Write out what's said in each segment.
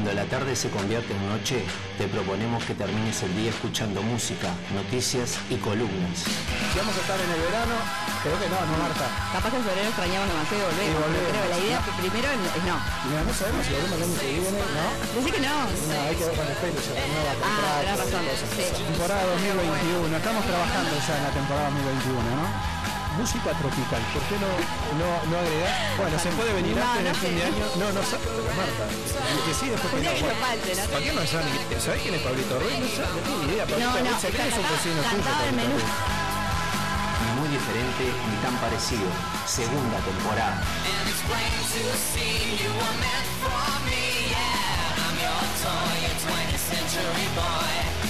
Cuando la tarde se convierte en noche, te proponemos que termines el día escuchando música, noticias y columnas. Si vamos a estar en el verano, creo que no, no Marta. Capaz que en febrero extrañamos demasiado y volvemos. Y volvemos. pero Creo, la idea primero es no. Mira, no sabemos si volvemos el año que viene, ¿no? Decí que no. No, hay que ver con el pelo, se renueva Ah, tenés razón. Sí. Temporada 2021, estamos trabajando ya en la temporada 2021, ¿no? Música tropical, ¿por qué no, no, no agregar? Bueno, se puede venir No, antes no del fin de año. No, no sabe, Marta. Que sí después que no. no falte, ¿no? ¿Para qué no saben? ¿Sabés quién es Pablito Ruiz? No sabe, no tiene ni idea. Pablito No, no, Ruiz que es un vecino tuyo. Pablito. Ruiz. Muy diferente ni tan parecido. Segunda temporada. and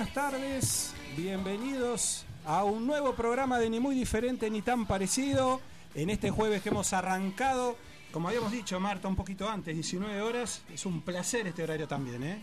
buenas tardes, bienvenidos a un nuevo programa de Ni Muy Diferente ni tan parecido. En este jueves que hemos arrancado, como habíamos dicho Marta un poquito antes, 19 horas, es un placer este horario también, ¿eh?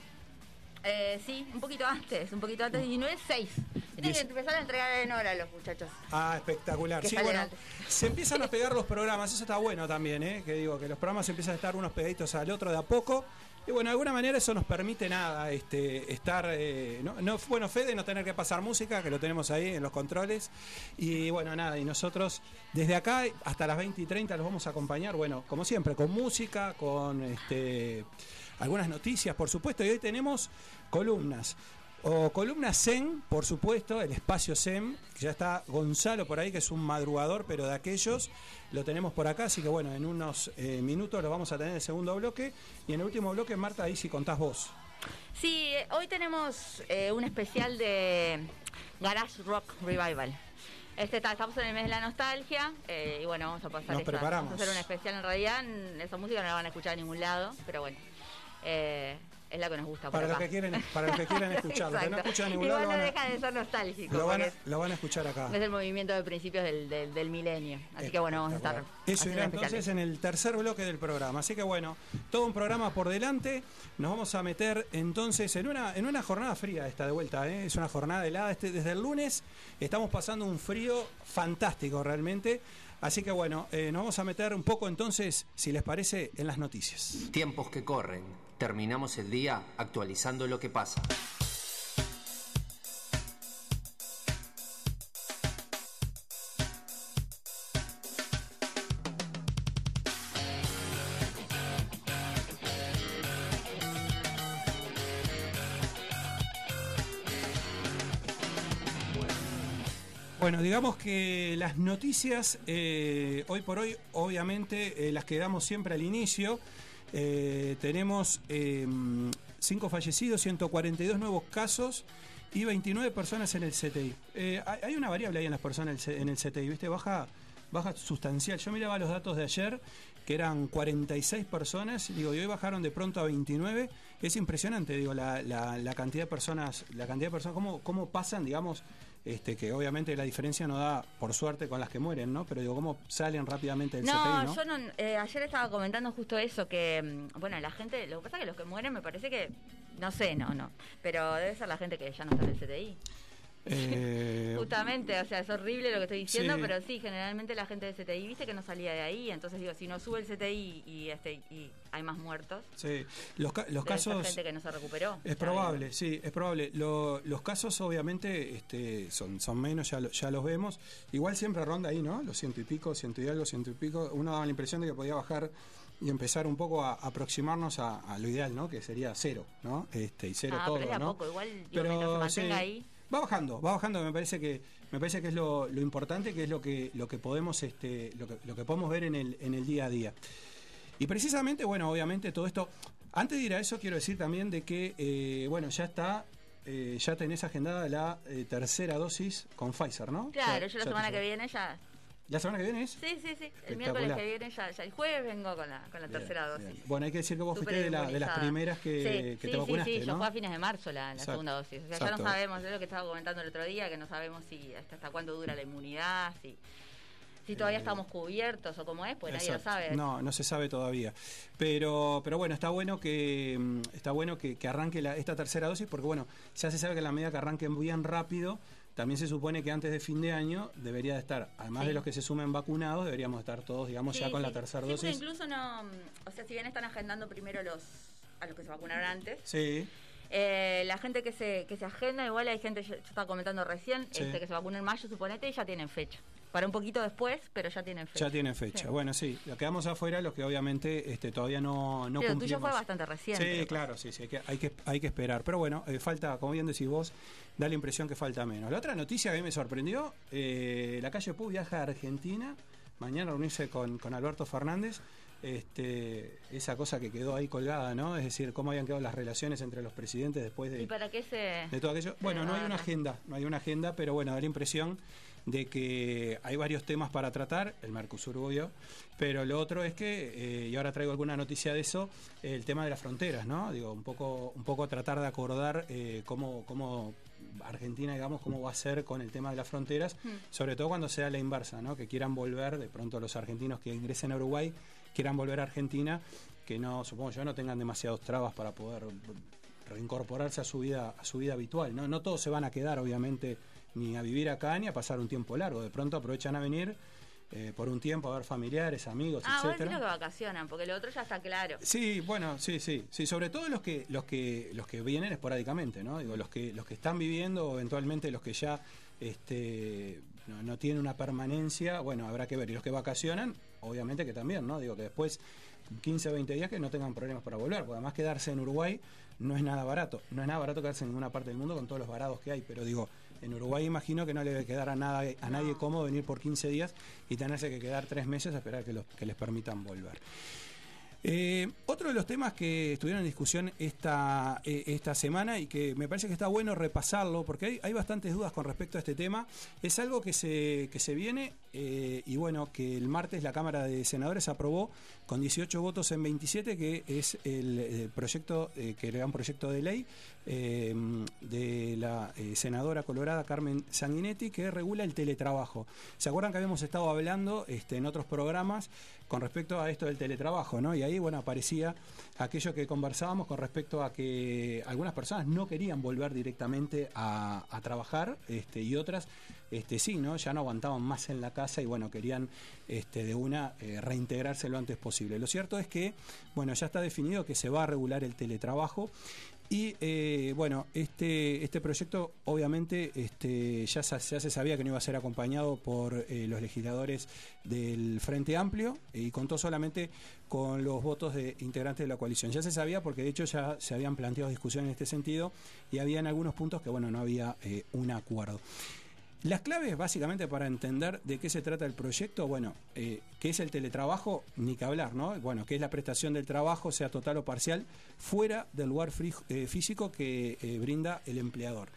Eh, sí, un poquito antes, un poquito antes, 19, 6. Tienen que empezar a entregar en hora los muchachos. Ah, espectacular. Que Sí, bueno, antes. se empiezan a pegar los programas, eso está bueno también, ¿eh? Que digo, que los programas empiezan a estar unos pegaditos al otro de a poco. Y bueno, de alguna manera eso nos permite nada, este, estar, eh, no, no- bueno, Fede, no tener que pasar música, que lo tenemos ahí en los controles. Y bueno, nada, y nosotros desde acá hasta las 20 y 30 los vamos a acompañar, bueno, como siempre, con música, con este, algunas noticias, por supuesto, y hoy tenemos columnas. O columna Zen, por supuesto, el espacio Zen, que ya está Gonzalo por ahí, que es un madrugador, pero de aquellos, lo tenemos por acá, así que bueno, en unos eh, minutos lo vamos a tener en el segundo bloque, y en el último bloque, Marta, ahí sí contás vos. Sí, eh, hoy tenemos eh, un especial de Garage Rock Revival. Este está, estamos en el mes de la nostalgia eh, y bueno, vamos a pasar Nos esa- preparamos. Vamos a hacer un especial en realidad. Esa música no la van a escuchar en ningún lado, pero bueno, eh, es la que nos gusta. por Para los que quieren, para los que quieran escuchar, los que no escuchan ningún lado, no lo van deja de ser nostálgico. a, lo van a- porque es- lo van a escuchar acá. es el movimiento de principios del, del, del milenio. Así que bueno, vamos a estar. Eso irá entonces en el tercer bloque del programa. Así que bueno, todo un programa por delante. Nos vamos a meter entonces en una, en una jornada fría esta de vuelta. ¿eh? Es una jornada helada. Este, desde el lunes estamos pasando un frío fantástico realmente. Así que bueno, eh, nos vamos a meter un poco entonces, si les parece, en las noticias. Tiempos que corren. Terminamos el día actualizando lo que pasa. Bueno, digamos que las noticias, eh, hoy por hoy, obviamente, eh, las que damos siempre al inicio. Eh, tenemos eh, 5 fallecidos, 142 nuevos casos y 29 personas en el CTI. Eh, hay, una variable ahí en las personas en el CTI, ¿viste? Baja, baja sustancial. Yo miraba los datos de ayer, que eran 46 personas, digo, y hoy bajaron de pronto a 29. Es impresionante, digo, la, la- la cantidad de personas, la cantidad de personas, cómo, cómo pasan, digamos, este, que obviamente la diferencia no da, por suerte, con las que mueren, ¿no? Pero digo, cómo salen rápidamente del No, CTI, ¿no? yo no. eh, ayer estaba comentando justo eso, que, mm, bueno, la gente, lo que pasa es que los que mueren me parece que, no sé, no, no, pero debe ser la gente que ya no está en el CTI. Eh, Justamente, o sea, es horrible lo que estoy diciendo, Sí. pero sí, generalmente la gente del CTI, viste que no salía de ahí, entonces digo, si no sube el CTI y, este, y hay más muertos, sí, los, ca- los casos... gente que no se recuperó. Es probable, sí, es probable. Lo- los casos obviamente este, son, son menos, ya, lo- ya los vemos. Igual siempre ronda ahí, ¿no? Los ciento y pico, ciento y algo, ciento y pico. Uno daba la impresión de que podía bajar y empezar un poco a aproximarnos a, a lo ideal, ¿no? Que sería cero, ¿no? Este, y cero Ah, todo, pero es de a ¿no? poco, igual, digo, mientras se mantenga ahí. Va bajando, va bajando, me parece que me parece que es lo, lo importante, que es lo que lo que podemos este lo que, lo que podemos ver en el en el día a día. Y precisamente, bueno, obviamente todo esto. Antes de ir a eso, quiero decir también de que, eh, bueno, ya está, eh, ya tenés agendada la eh, tercera dosis con Pfizer, ¿no? Claro, yo la semana que viene ya. ¿La semana que viene es? Sí, sí, sí. El miércoles que viene ya, ya el jueves vengo con la, con la Bien, tercera dosis. bien. Bueno, hay que decir que vos Súper fuiste de, la- de las primeras que, sí, que sí, te vacunaste, Sí, sí, yo ¿no? fue a fines de marzo la, segunda dosis. O sea, Exacto. ya no sabemos, es lo que estaba comentando el otro día, que no sabemos si hasta, hasta cuándo dura la inmunidad, si, si todavía Eh, estamos cubiertos o cómo es, pues nadie lo sabe. No, no se sabe todavía. Pero, pero bueno, está bueno que mm, está bueno que, que arranque la- esta tercera dosis, porque bueno, ya se sabe que en la medida que arranquen bien rápido, también se supone que antes de fin de año debería de estar, además Sí. de los que se sumen vacunados, deberíamos estar todos, digamos, Sí, ya con sí. la tercera dosis. incluso no, o sea, si bien están agendando primero los a los que se vacunaron antes, Sí, eh, la gente que se que se agenda, igual hay gente, yo, yo estaba comentando recién, este, que se vacuna en mayo, suponete, y ya tienen fecha. Para un poquito después, pero ya tienen fecha. ya tienen fecha. Sí. Bueno, sí, lo quedamos afuera, los que obviamente este, todavía no, no Sí, lo tuyo cumplimos. fue bastante reciente. Sí, pero- claro, sí, sí, hay que, hay que, hay que esperar. Pero bueno, eh, falta, como bien decís vos, da la impresión que falta menos. La otra noticia que me sorprendió, eh, la calle Pú viaja a Argentina, mañana a reunirse con, con Alberto Fernández. Este, esa cosa que quedó ahí colgada, ¿no? Es decir, cómo habían quedado las relaciones entre los presidentes después de, ¿Y para qué se...? de todo aquello. Bueno, no hay una agenda, no hay una agenda, pero bueno, da la impresión de que hay varios temas para tratar, el Mercosur obvio, pero lo otro es que, eh, y ahora traigo alguna noticia de eso, el tema de las fronteras, ¿no? Digo, un poco, un poco tratar de acordar eh, cómo, cómo Argentina, digamos, cómo va a ser con el tema de las fronteras, sobre todo cuando sea la inversa, ¿no? Que quieran volver, de pronto los argentinos que ingresen a Uruguay, quieran volver a Argentina, que no, supongo yo, no tengan demasiados trabas para poder reincorporarse a su vida a su vida habitual no no todos se van a quedar obviamente ni a vivir acá ni a pasar un tiempo largo de pronto aprovechan a venir eh, por un tiempo a ver familiares amigos Ah, etcétera que vacacionan, porque lo otro ya está claro. Sí, bueno, sí, sí, sí, sobre todo los que los que los que vienen esporádicamente, ¿no? Digo, los que los que están viviendo eventualmente los que ya este no, no tienen una permanencia, bueno, habrá que ver y los que vacacionan, obviamente que también, ¿no? Digo que después 15 o 20 días que no tengan problemas para volver, porque además quedarse en Uruguay no es nada barato, no es nada barato quedarse en ninguna parte del mundo con todos los varados que hay, pero digo, en Uruguay imagino que no le debe quedar a nada a nadie cómodo venir por 15 días y tenerse que quedar tres meses a esperar que, los, que les permitan volver. Eh, otro de los temas que estuvieron en discusión esta, eh, esta semana y que me parece que está bueno repasarlo, porque hay, hay bastantes dudas con respecto a este tema, es algo que se, que se viene eh, y bueno, que el martes la Cámara de Senadores aprobó con 18 votos en 27, que es el, eh, proyecto, que era un proyecto de ley eh, de la eh, senadora colorada Carmen Sanguinetti que regula el teletrabajo. ¿Se acuerdan que habíamos estado hablando este, en otros programas con respecto a esto del teletrabajo, ¿no? Y ahí, bueno, aparecía aquello que conversábamos con respecto a que algunas personas no querían volver directamente a, a trabajar este, y otras este, sí, ¿no? Ya no aguantaban más en la casa y, bueno, querían este, de una eh, reintegrarse lo antes posible. Lo cierto es que, bueno, ya está definido que se va a regular el teletrabajo y eh, bueno, este, este proyecto obviamente este, ya, se sabía que no iba a ser acompañado por eh, los legisladores del Frente Amplio y contó solamente con los votos de integrantes de la coalición. Ya se sabía porque de hecho ya se habían planteado discusiones en este sentido y había en algunos puntos que bueno, no había eh, un acuerdo. Las claves, básicamente, para entender de qué se trata el proyecto, bueno, eh, qué es el teletrabajo, ni que hablar, ¿no? Bueno, qué es la prestación del trabajo, sea total o parcial, fuera del lugar eh, físico que eh, brinda el empleador.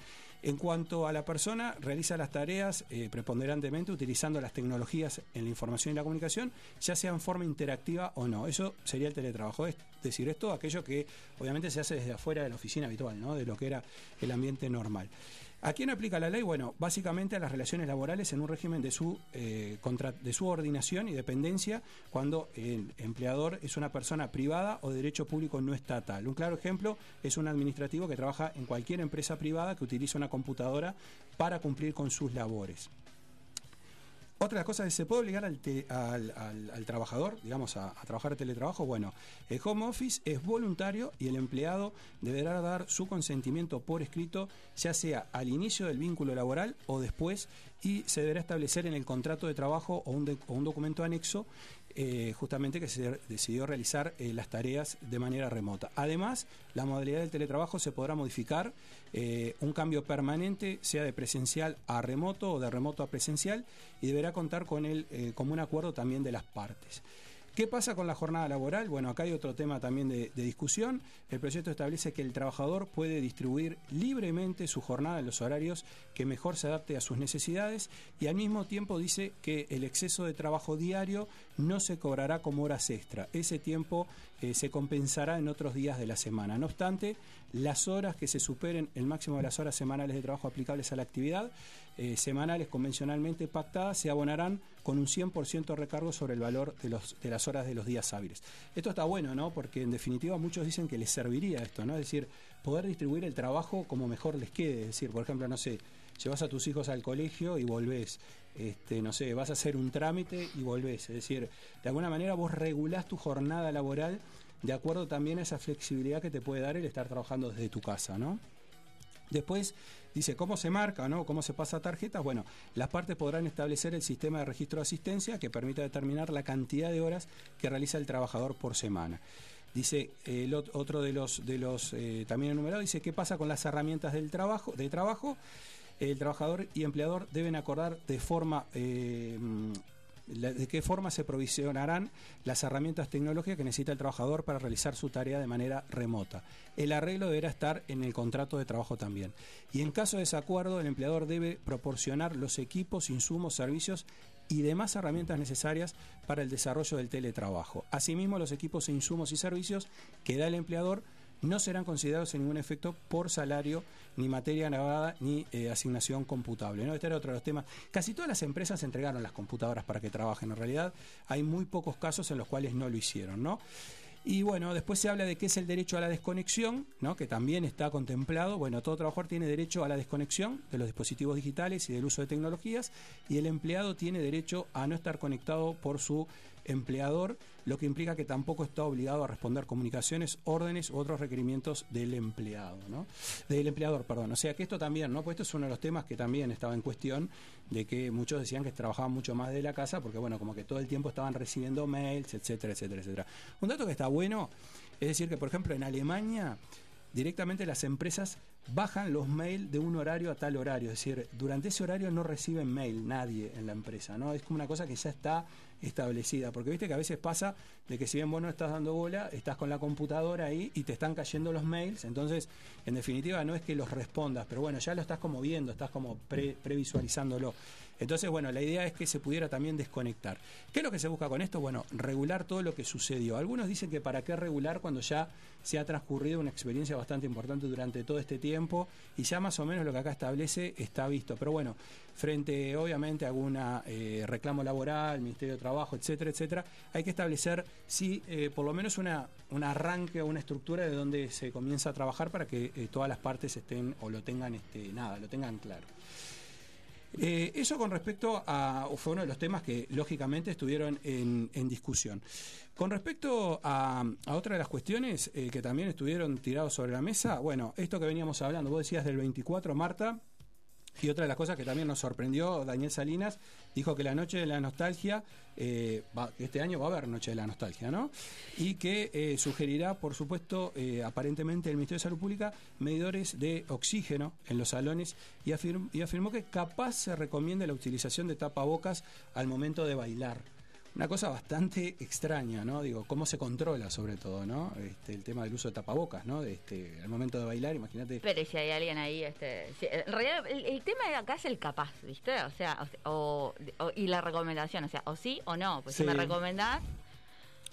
En cuanto a la persona, realiza las tareas preponderantemente utilizando las tecnologías en la información y la comunicación, ya sea en forma interactiva o no. Eso sería el teletrabajo. Es decir, es todo aquello que obviamente se hace desde afuera de la oficina habitual, ¿no? De lo que era el ambiente normal. ¿A quién aplica la ley? Bueno, básicamente a las relaciones laborales en un régimen de su, eh, de subordinación y dependencia cuando el empleador es una persona privada o de derecho público no estatal. Un claro ejemplo es un administrativo que trabaja en cualquier empresa privada que utiliza una computadora para cumplir con sus labores. Otra de las cosas es, ¿se puede obligar al, te- al- trabajador, digamos, a, a trabajar teletrabajo? Bueno, el home office es voluntario y el empleado deberá dar su consentimiento por escrito, ya sea al inicio del vínculo laboral o después, y se deberá establecer en el contrato de trabajo o un documento anexo eh, justamente que se decidió realizar eh, las tareas de manera remota. Además, la modalidad del teletrabajo se podrá modificar, eh, un cambio permanente, sea de presencial a remoto o de remoto a presencial, y deberá contar con el común acuerdo también de las partes. ¿Qué pasa con la jornada laboral? Bueno, acá hay otro tema también de, discusión. El proyecto establece que el trabajador puede distribuir libremente su jornada en los horarios que mejor se adapte a sus necesidades y al mismo tiempo dice que el exceso de trabajo diario no se cobrará como horas extra. Ese tiempo eh, se compensará en otros días de la semana. No obstante, las horas que se superen el máximo de las horas semanales de trabajo aplicables a la actividad eh, semanales convencionalmente pactadas se abonarán con un 100% recargo sobre el valor de, los, de las horas de los días hábiles. Esto está bueno, ¿no? Porque en definitiva muchos dicen que les serviría esto, ¿no? Es decir, poder distribuir el trabajo como mejor les quede. Es decir, por ejemplo, no sé, llevas a tus hijos al colegio y volvés. Este, no sé, vas a hacer un trámite y volvés. Es decir, de alguna manera vos regulás tu jornada laboral de acuerdo también a esa flexibilidad que te puede dar el estar trabajando desde tu casa, ¿no? Después dice cómo se marca, ¿no? cómo se pasa tarjetas. Bueno, las partes podrán establecer el sistema de registro de asistencia que permita determinar la cantidad de horas que realiza el trabajador por semana. Dice otro de los eh, también enumerado dice qué pasa con las herramientas del trabajo de trabajo. El trabajador y empleador deben acordar de forma eh, de qué forma se provisionarán las herramientas tecnológicas que necesita el trabajador para realizar su tarea de manera remota. El arreglo deberá estar en el contrato de trabajo también. Y en caso de desacuerdo, el empleador debe proporcionar los equipos, insumos, servicios y demás herramientas necesarias para el desarrollo del teletrabajo. Asimismo, los equipos insumos y servicios que da el empleador no serán considerados en ningún efecto por salario, ni materia grabada, ni eh, asignación computable. ¿no? Este era otro de los temas. Casi todas las empresas entregaron las computadoras para que trabajen. En realidad, hay muy pocos casos en los cuales no lo hicieron. ¿no? Y bueno, después se habla de qué es el derecho a la desconexión, ¿no? que también está contemplado. Bueno, todo trabajador tiene derecho a la desconexión de los dispositivos digitales y del uso de tecnologías, y el empleado tiene derecho a no estar conectado por su empleador, lo que implica que tampoco está obligado a responder comunicaciones, órdenes u otros requerimientos del empleado, ¿no? Del empleador, perdón. O sea que esto también, ¿no? Pues esto es uno de los temas que también estaba en cuestión, de que muchos decían que trabajaban mucho más de la casa, porque bueno, como que todo el tiempo estaban recibiendo mails, etcétera, etcétera, etcétera. Un dato que está bueno, es decir, que por ejemplo en Alemania directamente las empresas bajan los mails de un horario a tal horario, es decir, durante ese horario no reciben mail nadie en la empresa, ¿no? Es como una cosa que ya está establecida, porque viste que a veces pasa de que si bien vos no estás dando bola, estás con la computadora ahí y te están cayendo los mails, entonces en definitiva no es que los respondas, pero bueno, ya lo estás como viendo, estás como pre- previsualizándolo. Entonces, bueno, la idea es que se pudiera también desconectar. ¿Qué es lo que se busca con esto? Bueno, regular todo lo que sucedió. Algunos dicen que para qué regular cuando ya se ha transcurrido una experiencia bastante importante durante todo este tiempo y ya más o menos lo que acá establece está visto. Pero bueno, frente obviamente a alguna eh, reclamo laboral, Ministerio de Trabajo, etcétera, etcétera, hay que establecer sí eh, por lo menos una, un arranque o una estructura de donde se comienza a trabajar para que eh, todas las partes estén o lo tengan este, nada, lo tengan claro. Eh, eso con respecto a. fue uno de los temas que lógicamente estuvieron en, en discusión. Con respecto a, otra de las cuestiones eh, que también estuvieron tirados sobre la mesa, bueno, esto que veníamos hablando, vos decías del 24, Marta. Y otra de las cosas que también nos sorprendió, Daniel Salinas dijo que la Noche de la Nostalgia, eh, va- este año va a haber Noche de la Nostalgia, ¿no? Y que eh, sugerirá, por supuesto, eh, aparentemente el Ministerio de Salud Pública, medidores de oxígeno en los salones y, y afirmó que capaz se recomienda la utilización de tapabocas al momento de bailar. Una cosa bastante extraña, ¿no? Digo, cómo se controla sobre todo, ¿no? Este, el tema del uso de tapabocas, ¿no? De este, al momento de bailar, imagínate. Pero ¿y si hay alguien ahí, este, si- en realidad el, el tema de acá es el capaz, ¿viste? O sea, o, o- y la recomendación, o sea, o sí o no. Pues si Sí. me recomendás,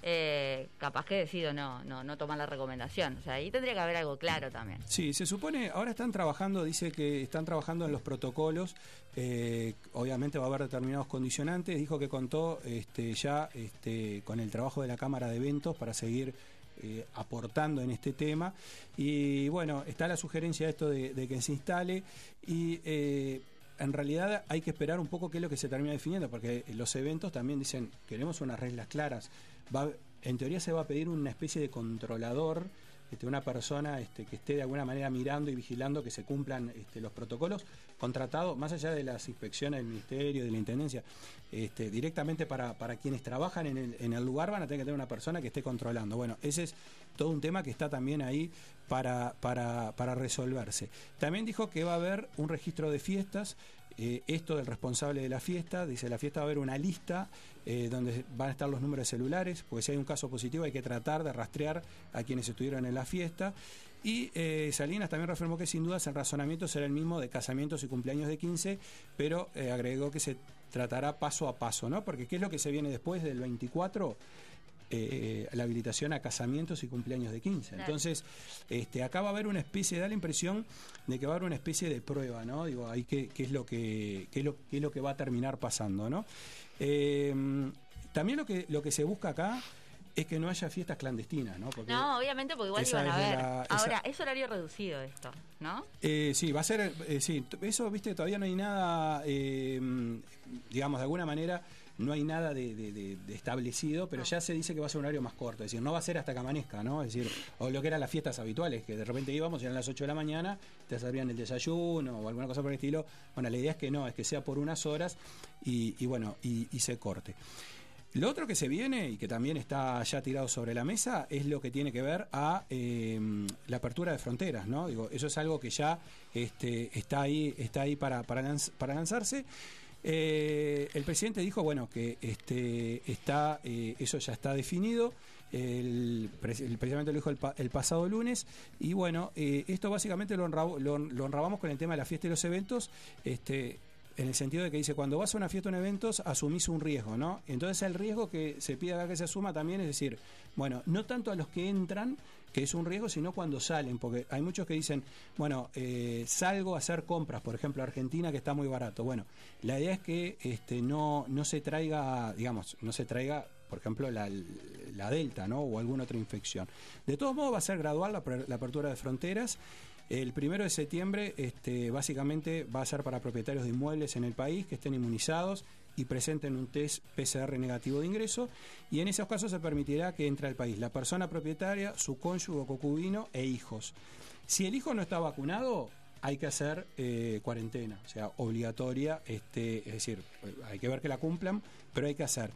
eh, capaz que decido no, no, no tomar la recomendación. O sea, ahí tendría que haber algo claro también. Sí, se supone, ahora están trabajando, dice que están trabajando en los protocolos, eh, obviamente va a haber determinados condicionantes, dijo que contó este, ya este, con el trabajo de la Cámara de Eventos para seguir eh, aportando en este tema y bueno, está la sugerencia esto de, de que se instale y... eh, en realidad hay que esperar un poco qué es lo que se termina definiendo, porque los eventos también dicen, queremos unas reglas claras. Va, en teoría se va a pedir una especie de controlador este, una persona este, que esté de alguna manera mirando y vigilando que se cumplan este, los protocolos contratados, más allá de las inspecciones del Ministerio, de la Intendencia, directamente para, para quienes trabajan en el, en el lugar van a tener que tener una persona que esté controlando. Bueno, ese es todo un tema que está también ahí para, para, para resolverse. También dijo que va a haber un registro de fiestas. Eh, esto del responsable de la fiesta, dice la fiesta va a haber una lista eh, donde van a estar los números celulares, porque si hay un caso positivo hay que tratar de rastrear a quienes estuvieron en la fiesta. Y eh, Salinas también reafirmó que sin dudas el razonamiento será el mismo de casamientos y cumpleaños de 15, pero agregó que se tratará paso a paso, ¿no? Porque ¿qué es lo que se viene después del 24? Eh, la habilitación a casamientos y cumpleaños de 15. Claro. Entonces, este, acá va a haber una especie, da la impresión de que va a haber una especie de prueba, ¿no? Digo, ahí qué, qué es lo que qué es lo, qué es lo que va a terminar pasando, ¿no? Eh, también lo que lo que se busca acá es que no haya fiestas clandestinas, ¿no? Porque No, obviamente, porque igual iban a ver. la- esa- Ahora, es horario reducido esto, ¿no? Eh, sí, va a ser, eh, sí, eso, viste, todavía no hay nada, eh, digamos, de alguna manera, no hay nada de, de- establecido, pero No. ya se dice que va a ser un horario más corto, es decir, no va a ser hasta que amanezca, ¿no? Es decir, o lo que eran las fiestas habituales, que de repente íbamos y eran las 8 de la mañana, te servían el desayuno o alguna cosa por el estilo. Bueno, la idea es que no, es que sea por unas horas y, y bueno, y, y se corte. Lo otro que se viene y que también está ya tirado sobre la mesa es lo que tiene que ver a eh, la apertura de fronteras, ¿no? Digo, eso es algo que ya este, está ahí, está ahí para, para, lanz- para lanzarse. Eh, el presidente dijo, bueno, que este, está, eh, eso ya está definido. El, el presidente lo dijo el, el pasado lunes. Y bueno, eh, esto básicamente lo, enrabamos con el tema de la fiesta y los eventos. Este, en el sentido de que dice, cuando vas a una fiesta o un eventos, asumís un riesgo, ¿no? Entonces el riesgo que se pide acá que se asuma también es decir, bueno, no tanto a los que entran, que es un riesgo, sino cuando salen, porque hay muchos que dicen, bueno, eh, salgo a hacer compras, por ejemplo, Argentina, que está muy barato. Bueno, la idea es que este, no, no se traiga, digamos, no se traiga por ejemplo, la, la Delta, ¿no? O alguna otra infección. De todos modos, va a ser gradual la, la apertura de fronteras. El primero de septiembre, este, básicamente, va a ser para propietarios de inmuebles en el país que estén inmunizados y presenten un test PCR negativo de ingreso. Y en esos casos se permitirá que entre al país la persona propietaria, su cónyuge o concubino e hijos. Si el hijo no está vacunado, hay que hacer eh, cuarentena, o sea, obligatoria, este, es decir, hay que ver que la cumplan, pero hay que hacer.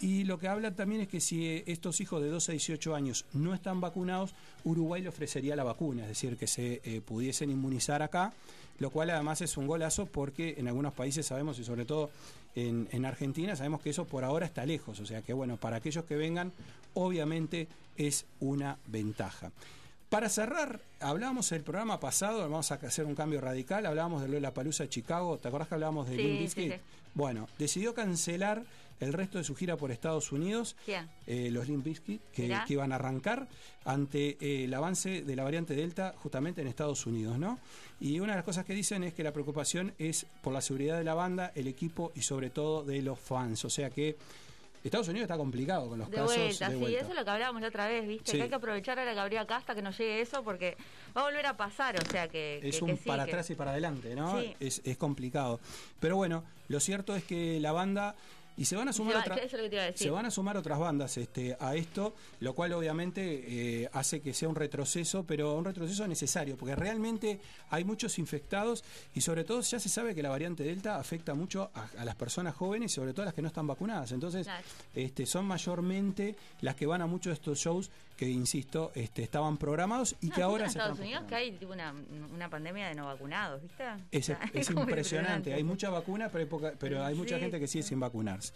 Y lo que hablan también es que si eh, estos hijos de 12 a 18 años no están vacunados, Uruguay le ofrecería la vacuna, es decir, que se eh, pudiesen inmunizar acá, lo cual además es un golazo porque en algunos países sabemos, y sobre todo en, en Argentina, sabemos que eso por ahora está lejos, o sea que bueno, para aquellos que vengan, obviamente es una ventaja. Para cerrar, hablábamos el programa pasado, vamos a hacer un cambio radical, hablábamos de Lola Palusa de Chicago, ¿te acordás que hablábamos de Sí, Limp sí, Bizkit? sí. Bueno, decidió cancelar el resto de su gira por Estados Unidos, ¿Quién? eh, los Limp Bizkit, que, que iban a arrancar ante eh, el avance de la variante Delta justamente en Estados Unidos, ¿no? Y una de las cosas que dicen es que la preocupación es por la seguridad de la banda, el equipo y sobre todo de los fans, o sea que Estados Unidos está complicado con los De casos vuelta, de sí, vuelta. eso es lo que hablábamos la otra vez, ¿viste? Sí. Que hay que aprovechar ahora que habría acá hasta que nos llegue eso porque va a volver a pasar, o sea que. es que- un que sí, para atrás y para adelante, ¿no? Sí. Es, es complicado. Pero bueno, lo cierto es que la banda y se van a Se sumar va- otra- se van a sumar otras bandas este, a esto, lo cual obviamente eh, hace que sea un retroceso, pero un retroceso necesario, porque realmente hay muchos infectados y sobre todo ya se sabe que la variante Delta afecta mucho a, a las personas jóvenes y sobre todo a las que no están vacunadas. Entonces, Claro. este, son mayormente las que van a muchos de estos shows que, insisto, este, estaban programados y No, que ahora en se Estados están Unidos que hay tipo una, una pandemia de no vacunados, ¿viste? es, impresionante. Hay mucha vacuna, pero hay, poca- pero hay mucha gente que sigue sin vacunarse.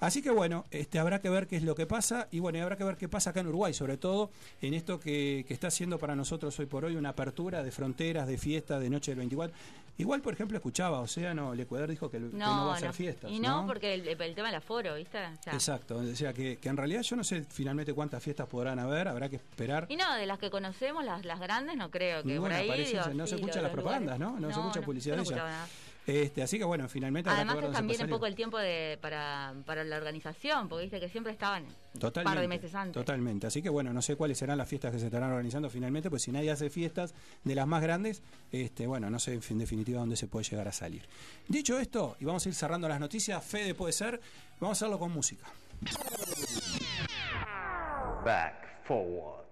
Así que bueno, este, habrá que ver qué es lo que pasa y bueno, y habrá que ver qué pasa acá en Uruguay, sobre todo en esto que, que está haciendo para nosotros hoy por hoy una apertura de fronteras, de fiesta, de noche del 24. Igual, por ejemplo, escuchaba Océano, el Ecuador dijo que, que no, va a hacer fiestas. Y no, porque el, el tema del aforo, ¿viste? O sea, Exacto, o sea que, que en realidad yo no sé finalmente cuántas fiestas podrán haber, habrá que esperar. Y no, de las que conocemos, las, las grandes, no creo que Ninguna por ahí. digo, no se escuchan las propagandas, lugares. ¿no? No se escucha publicidad de ella. Este, así que bueno, finalmente Además que también un poco el tiempo de, para, para la organización, porque viste que siempre estaban un Totalmente. par de meses antes. Totalmente. Así que bueno, no sé cuáles serán las fiestas que se estarán organizando finalmente, pues si nadie hace fiestas de las más grandes, este, bueno, no sé en fin- definitiva dónde se puede llegar a salir. Dicho esto, y vamos a ir cerrando las noticias, Fede puede ser, vamos a hacerlo con música. Back forward.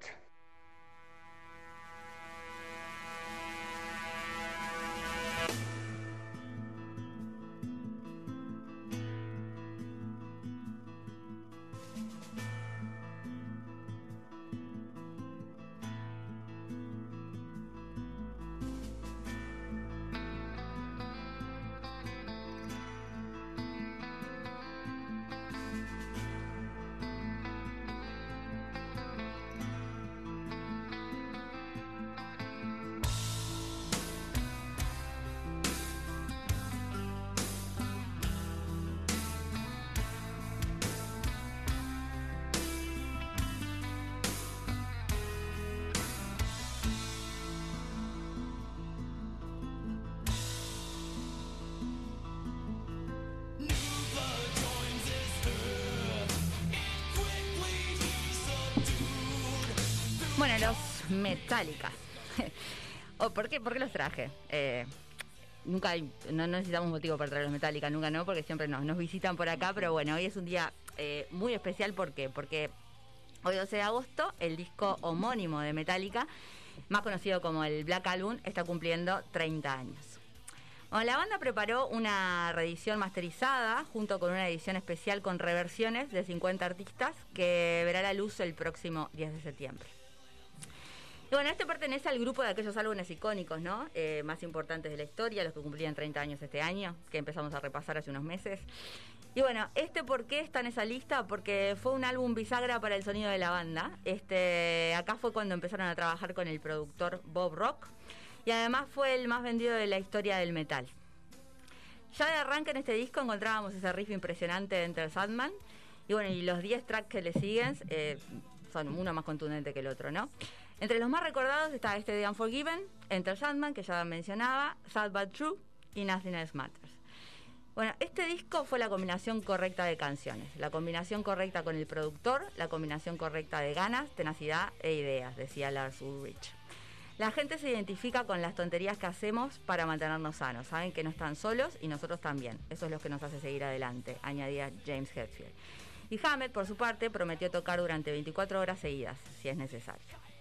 Los Metallica. ¿O por, qué, ¿Por qué los traje? Eh, nunca hay, no, necesitamos motivo para traer los Metallica, nunca no, porque siempre nos, nos visitan por acá, pero bueno, hoy es un día eh, muy especial ¿por qué? porque hoy 12 de agosto el disco homónimo de Metallica, más conocido como el Black Album, está cumpliendo 30 años. La banda preparó una reedición masterizada junto con una edición especial con reversiones de 50 artistas que verá la luz el próximo 10 de septiembre. Bueno, este pertenece al grupo de aquellos álbumes icónicos, ¿no? Eh, más importantes de la historia, los que cumplían 30 años este año, que empezamos a repasar hace unos meses. Y bueno, ¿este por qué está en esa lista? Porque fue un álbum bisagra para el sonido de la banda. Este, acá fue cuando empezaron a trabajar con el productor Bob Rock. Y además fue el más vendido de la historia del metal. Ya de arranque en este disco encontrábamos ese riff impresionante de Enter Sandman. Y bueno, y los 10 tracks que le siguen eh, son uno más contundente que el otro, ¿no? Entre los más recordados está este de Unforgiven, Enter Sandman, que ya mencionaba, Sad But True y Nothing Else Matters. Bueno, este disco fue la combinación correcta de canciones, la combinación correcta con el productor, la combinación correcta de ganas, tenacidad e ideas, decía Lars Ulrich. La gente se identifica con las tonterías que hacemos para mantenernos sanos. Saben que no están solos y nosotros también. Eso es lo que nos hace seguir adelante, añadía James Hetfield. Y Hammett, por su parte, prometió tocar durante 24 horas seguidas, si es necesario.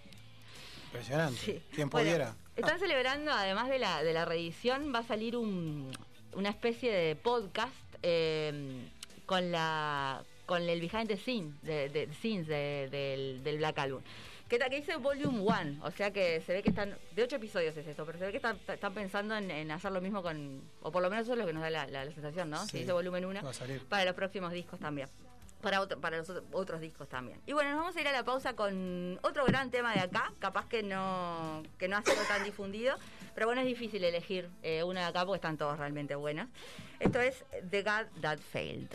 Impresionante. Sí. Quien Bueno, pudiera. están celebrando, además de la, de la reedición, va a salir un- una especie de podcast eh, con la con el behind the scene, de, de- scenes de- del, del Black Album. Que, que dice Volume 1, o sea que se ve que están, de ocho episodios es esto, pero se ve que están, están pensando en, en hacer lo mismo con, o por lo menos eso es lo que nos da la, la- la sensación, ¿no? Sí. Si dice Volumen 1, Va a salir. para los próximos discos también. Para, otro- para los otro- otros discos también. Y bueno, nos vamos a ir a la pausa con otro gran tema de acá, capaz que no, que no ha sido tan difundido, pero bueno, es difícil elegir eh, uno de acá porque están todos realmente buenos. Esto es The God That Failed.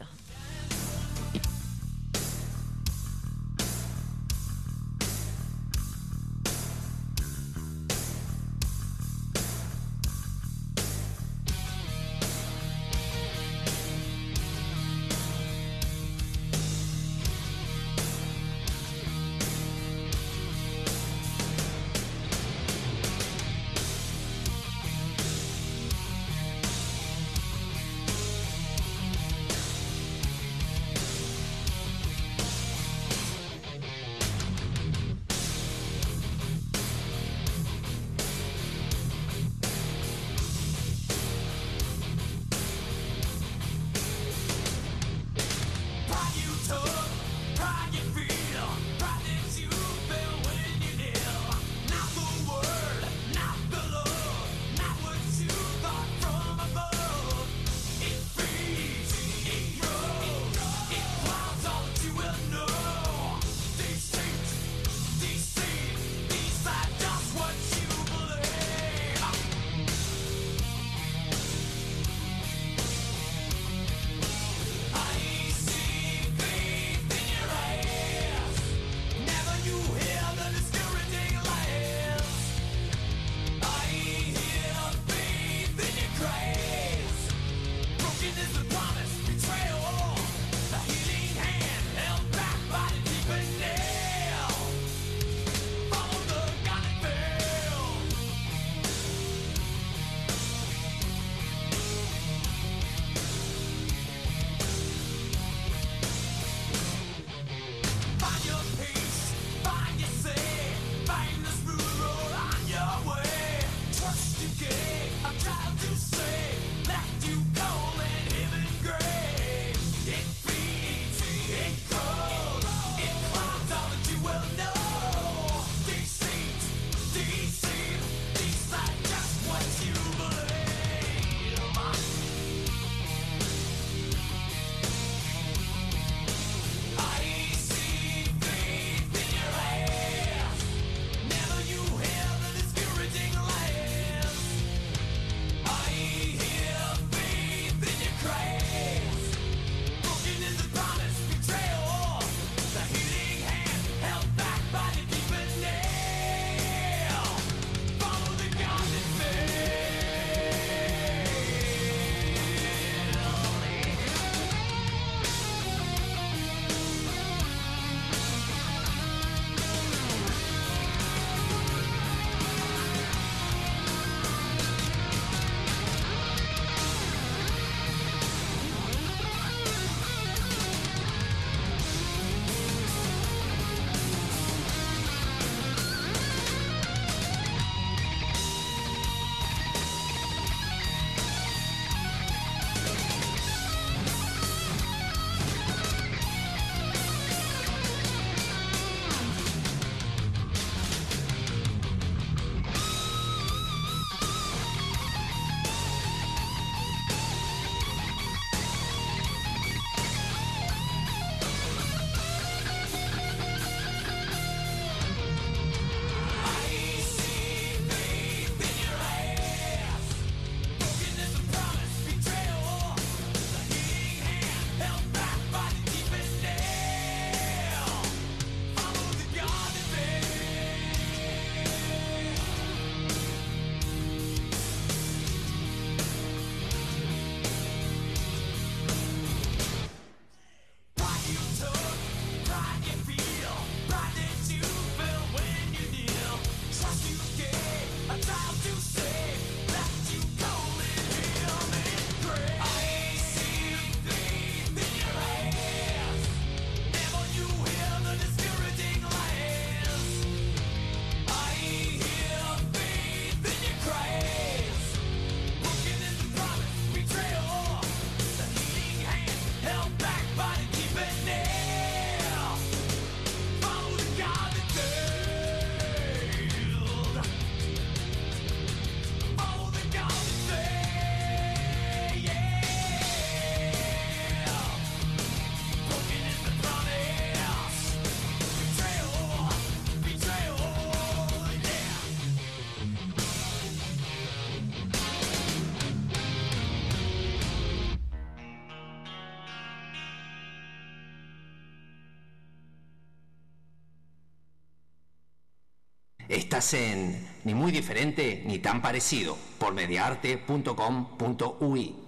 Estás en Ni muy diferente ni tan parecido por mediarte.com.ui.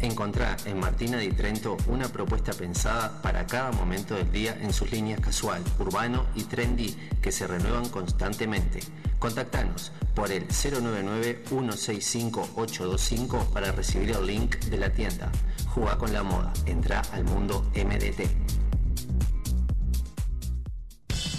Encontrá en Martina di Trento una propuesta pensada para cada momento del día en sus líneas casual, urbano y trendy que se renuevan constantemente. Contactanos por el 099-165-825 para recibir el link de la tienda. Jugá con la moda, entra al mundo MDT.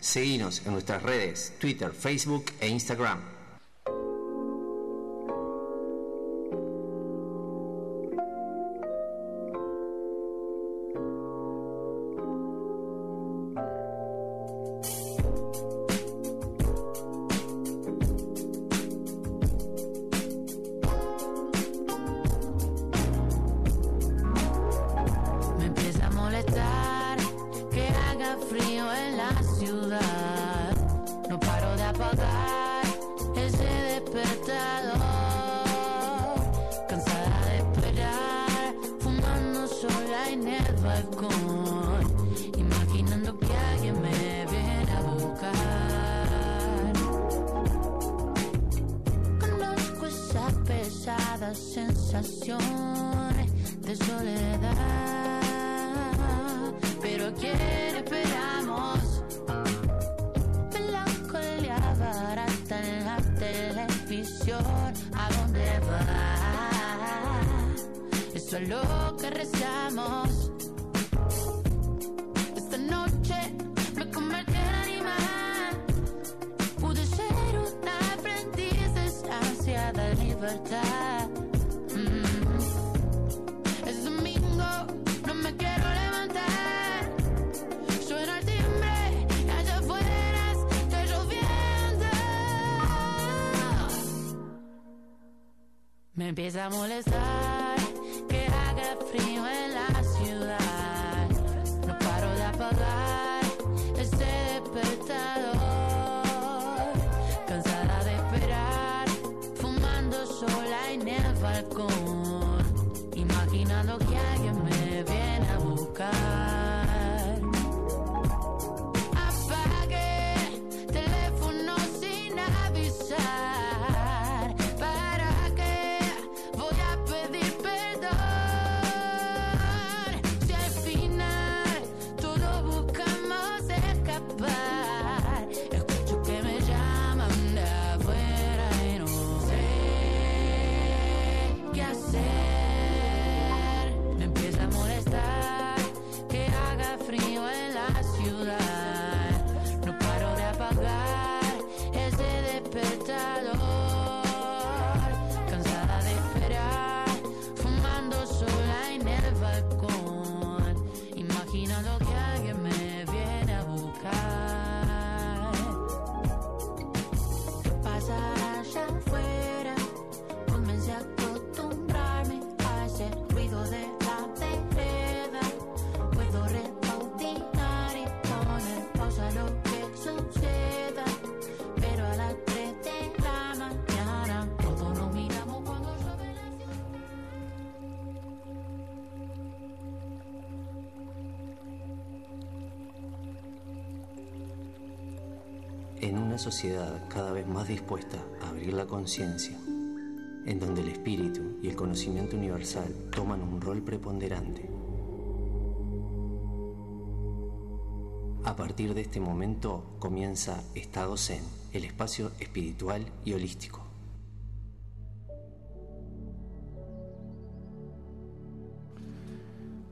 Seguinos en nuestras redes, Twitter, Facebook e Instagram. side sociedad cada vez más dispuesta a abrir la conciencia, en donde el espíritu y el conocimiento universal toman un rol preponderante. A partir de este momento comienza Estado Zen, el espacio espiritual y holístico.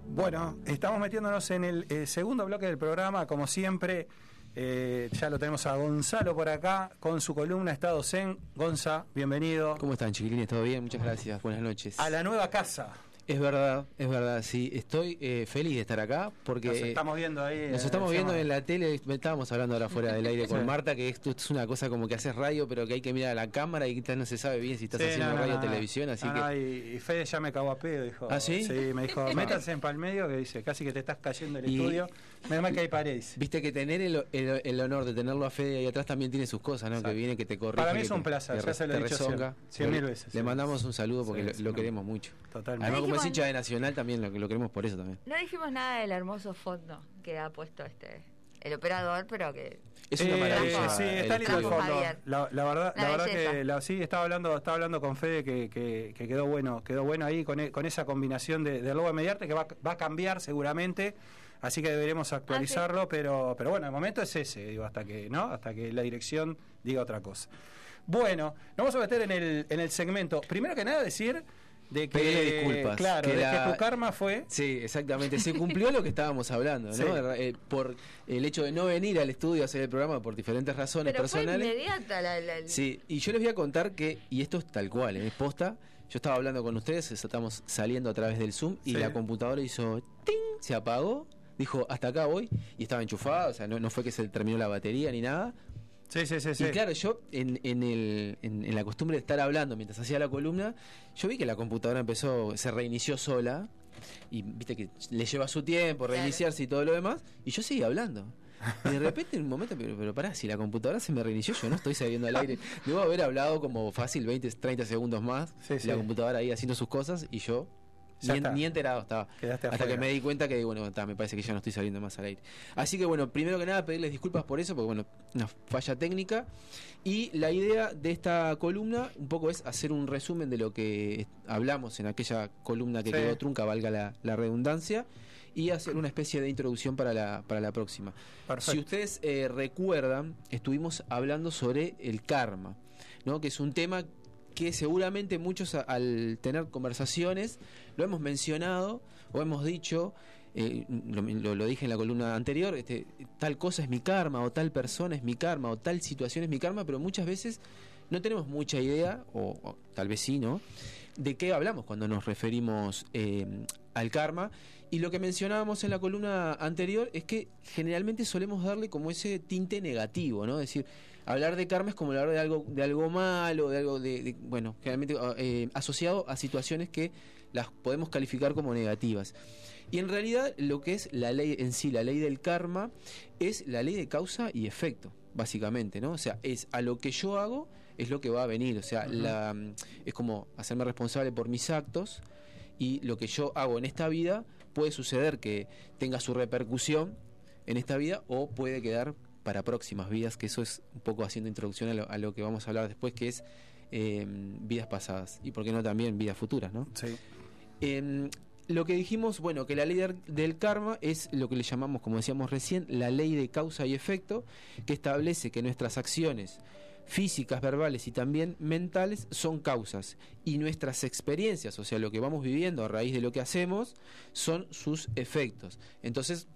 Bueno, estamos metiéndonos en el eh, segundo bloque del programa, como siempre. Eh, ya lo tenemos a Gonzalo por acá con su columna Estado Zen. Gonza, bienvenido ¿Cómo están, chiquilines? ¿Todo bien? Muchas gracias. Buenas noches. a la nueva casa. Es verdad, es verdad, sí. Estoy eh, feliz de estar acá porque Nos estamos viendo ahí. nos eh, estamos viendo en la tele. Estábamos hablando ahora fuera del aire con. Marta que esto es una cosa como que haces radio, pero que hay que mirar a la cámara y no se sabe bien si estás Sí, haciendo no, radio o no, televisión. Así No, que y, y Fede ya me cagó a pedo, dijo. ¿Ah, sí? Sí, me dijo, métanse en pal medio, que dice, casi que te estás cayendo el Y- estudio. Menos mal que hay paredes. Viste que tener el, el- el honor de tenerlo a Fede ahí atrás también tiene sus cosas, ¿no? Exacto. Que viene, que te corrige. Para mí es un placer, te ya se lo he dicho rezonga. cien- cien mil veces, Le mandamos un saludo porque Sí, lo, sí, lo no. queremos mucho. Totalmente. Además, como es hincha de Nacional, también lo, lo queremos por eso también. No dijimos nada del hermoso fondo que ha puesto este el operador, pero que Es una Eh, maravilla. Sí, el está lindo el fondo. Javier. La, la verdad, la verdad que la- sí, estaba hablando, estaba hablando con Fede que, que- que quedó bueno, quedó bueno ahí con, e- con esa combinación de, de logo de mediarte que va, va a cambiar seguramente. Así que deberemos actualizarlo, pero, pero bueno, el momento es ese, digo, hasta que, ¿no? Hasta que la dirección diga otra cosa. Bueno, nos vamos a meter en el, en el segmento. Primero que nada decir de que Pedirle disculpas, claro, que de la- que tu karma fue Sí, exactamente. Se cumplió lo que estábamos hablando, ¿no? Sí. Eh, por el hecho de no venir al estudio a hacer el programa por diferentes razones pero fue personales. inmediata la, la- Sí, y yo les voy a contar que, y esto es tal cual, ¿eh? es posta. Yo estaba hablando con ustedes, estamos saliendo a través del Zoom y Sí. la computadora hizo ¡ting! se apagó, dijo hasta acá voy y estaba enchufada, o sea, no, no fue que se terminó la batería ni nada. Sí, sí, sí, sí. Y claro, yo en, en, el, en, en la costumbre de estar hablando mientras hacía la columna, yo vi que la computadora empezó, se reinició sola, y viste que le lleva su tiempo reiniciarse y todo lo demás, y yo seguía hablando. Y de repente en un momento, pero, pero pará, si la computadora se me reinició, yo no estoy saliendo al aire. Debo haber hablado como fácil 20, 30 segundos más, Sí, sí. la computadora ahí haciendo sus cosas, y yo ni, enterado estaba. Quedaste Hasta afuera. que me di cuenta que, bueno, me parece que ya no estoy saliendo más al aire. Así que, bueno, primero que nada, pedirles disculpas por eso, porque, bueno, una falla técnica. Y la idea de esta columna, un poco es hacer un resumen de lo que hablamos en aquella columna que Sí. quedó trunca, valga la, la redundancia, y hacer una especie de introducción para la, para la próxima. Perfecto. Si ustedes eh, recuerdan, estuvimos hablando sobre el karma, ¿no? que es un tema que seguramente muchos al tener conversaciones lo hemos mencionado o hemos dicho, eh, lo, dije en la columna anterior, este, tal cosa es mi karma o tal persona es mi karma o tal situación es mi karma, pero muchas veces no tenemos mucha idea, o, tal vez sí, ¿no? De qué hablamos cuando nos referimos eh, al karma. Y lo que mencionábamos en la columna anterior es que generalmente solemos darle como ese tinte negativo, ¿no? Es decir, hablar de karma es como hablar de algo, de algo malo, de algo de, de- bueno, generalmente eh, asociado a situaciones que las podemos calificar como negativas. Y en realidad lo que es la ley en sí, la ley del karma, es la ley de causa y efecto, básicamente, ¿no? O sea, es a lo que yo hago, es lo que va a venir. O sea, la, es como hacerme responsable por mis actos y lo que yo hago en esta vida puede suceder que tenga su repercusión en esta vida o puede quedar para próximas vidas, que eso es un poco haciendo introducción a lo, a lo que vamos a hablar después, que es eh, vidas pasadas y por qué no también vidas futuras, ¿no? Sí. Em, lo que dijimos, bueno, que la ley del karma es lo que le llamamos, como decíamos recién, la ley de causa y efecto, que establece que nuestras acciones físicas, verbales y también mentales son causas y nuestras experiencias, o sea, lo que vamos viviendo a raíz de lo que hacemos, son sus efectos. Entonces,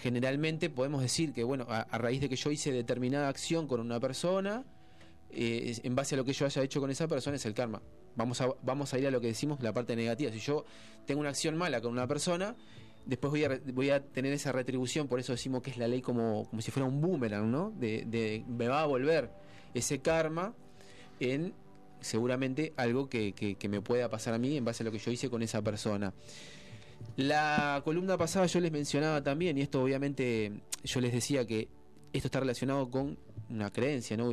generalmente podemos decir que, bueno, a, raíz de que yo hice determinada acción con una persona, eh, en base a lo que yo haya hecho con esa persona es el karma. Vamos a, vamos a ir a lo que decimos, la parte negativa. Si yo tengo una acción mala con una persona, después voy a, voy a tener esa retribución, por eso decimos que es la ley como, como si fuera un boomerang, ¿no? De, de- me va a volver ese karma en seguramente algo que, que- que me pueda pasar a mí en base a lo que yo hice con esa persona. La columna pasada yo les mencionaba también, y esto obviamente yo les decía que esto está relacionado con una creencia, ¿no?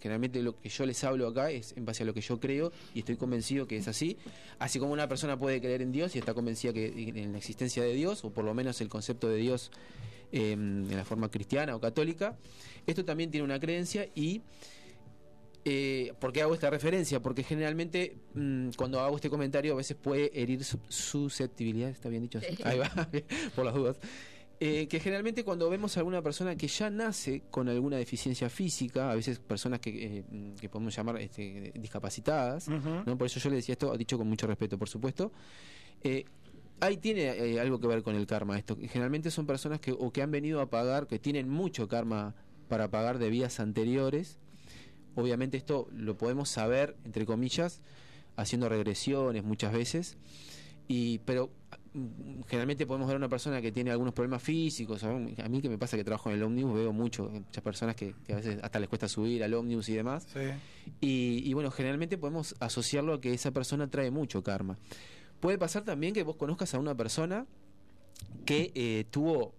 Generalmente lo que yo les hablo acá es en base a lo que yo creo y estoy convencido que es así. Así como una persona puede creer en Dios y está convencida que en la existencia de Dios, o por lo menos el concepto de Dios eh, en la forma cristiana o católica, esto también tiene una creencia y eh, ¿Por qué hago esta referencia? Porque generalmente mm, cuando hago este comentario a veces puede herir su- susceptibilidad, ¿está bien dicho? así? Sí. Ahí va, por las dudas. Eh, que generalmente cuando vemos a alguna persona que ya nace con alguna deficiencia física, a veces personas que, eh, mm, que podemos llamar este, discapacitadas. ¿no? por eso yo le decía esto, dicho con mucho respeto, por supuesto, eh, ahí tiene eh, algo que ver con el karma esto. Generalmente son personas que o que han venido a pagar, que tienen mucho karma para pagar de vidas anteriores. Obviamente esto lo podemos saber, entre comillas, haciendo regresiones muchas veces. Y, pero mm, generalmente podemos ver a una persona que tiene algunos problemas físicos. A mí a mí que me pasa que trabajo en el ómnibus, veo mucho, muchas personas que, que a veces hasta les cuesta subir al ómnibus y demás. Sí. Y, y bueno, generalmente podemos asociarlo a que esa persona trae mucho karma. Puede pasar también que vos conozcas a una persona que eh, tuvo,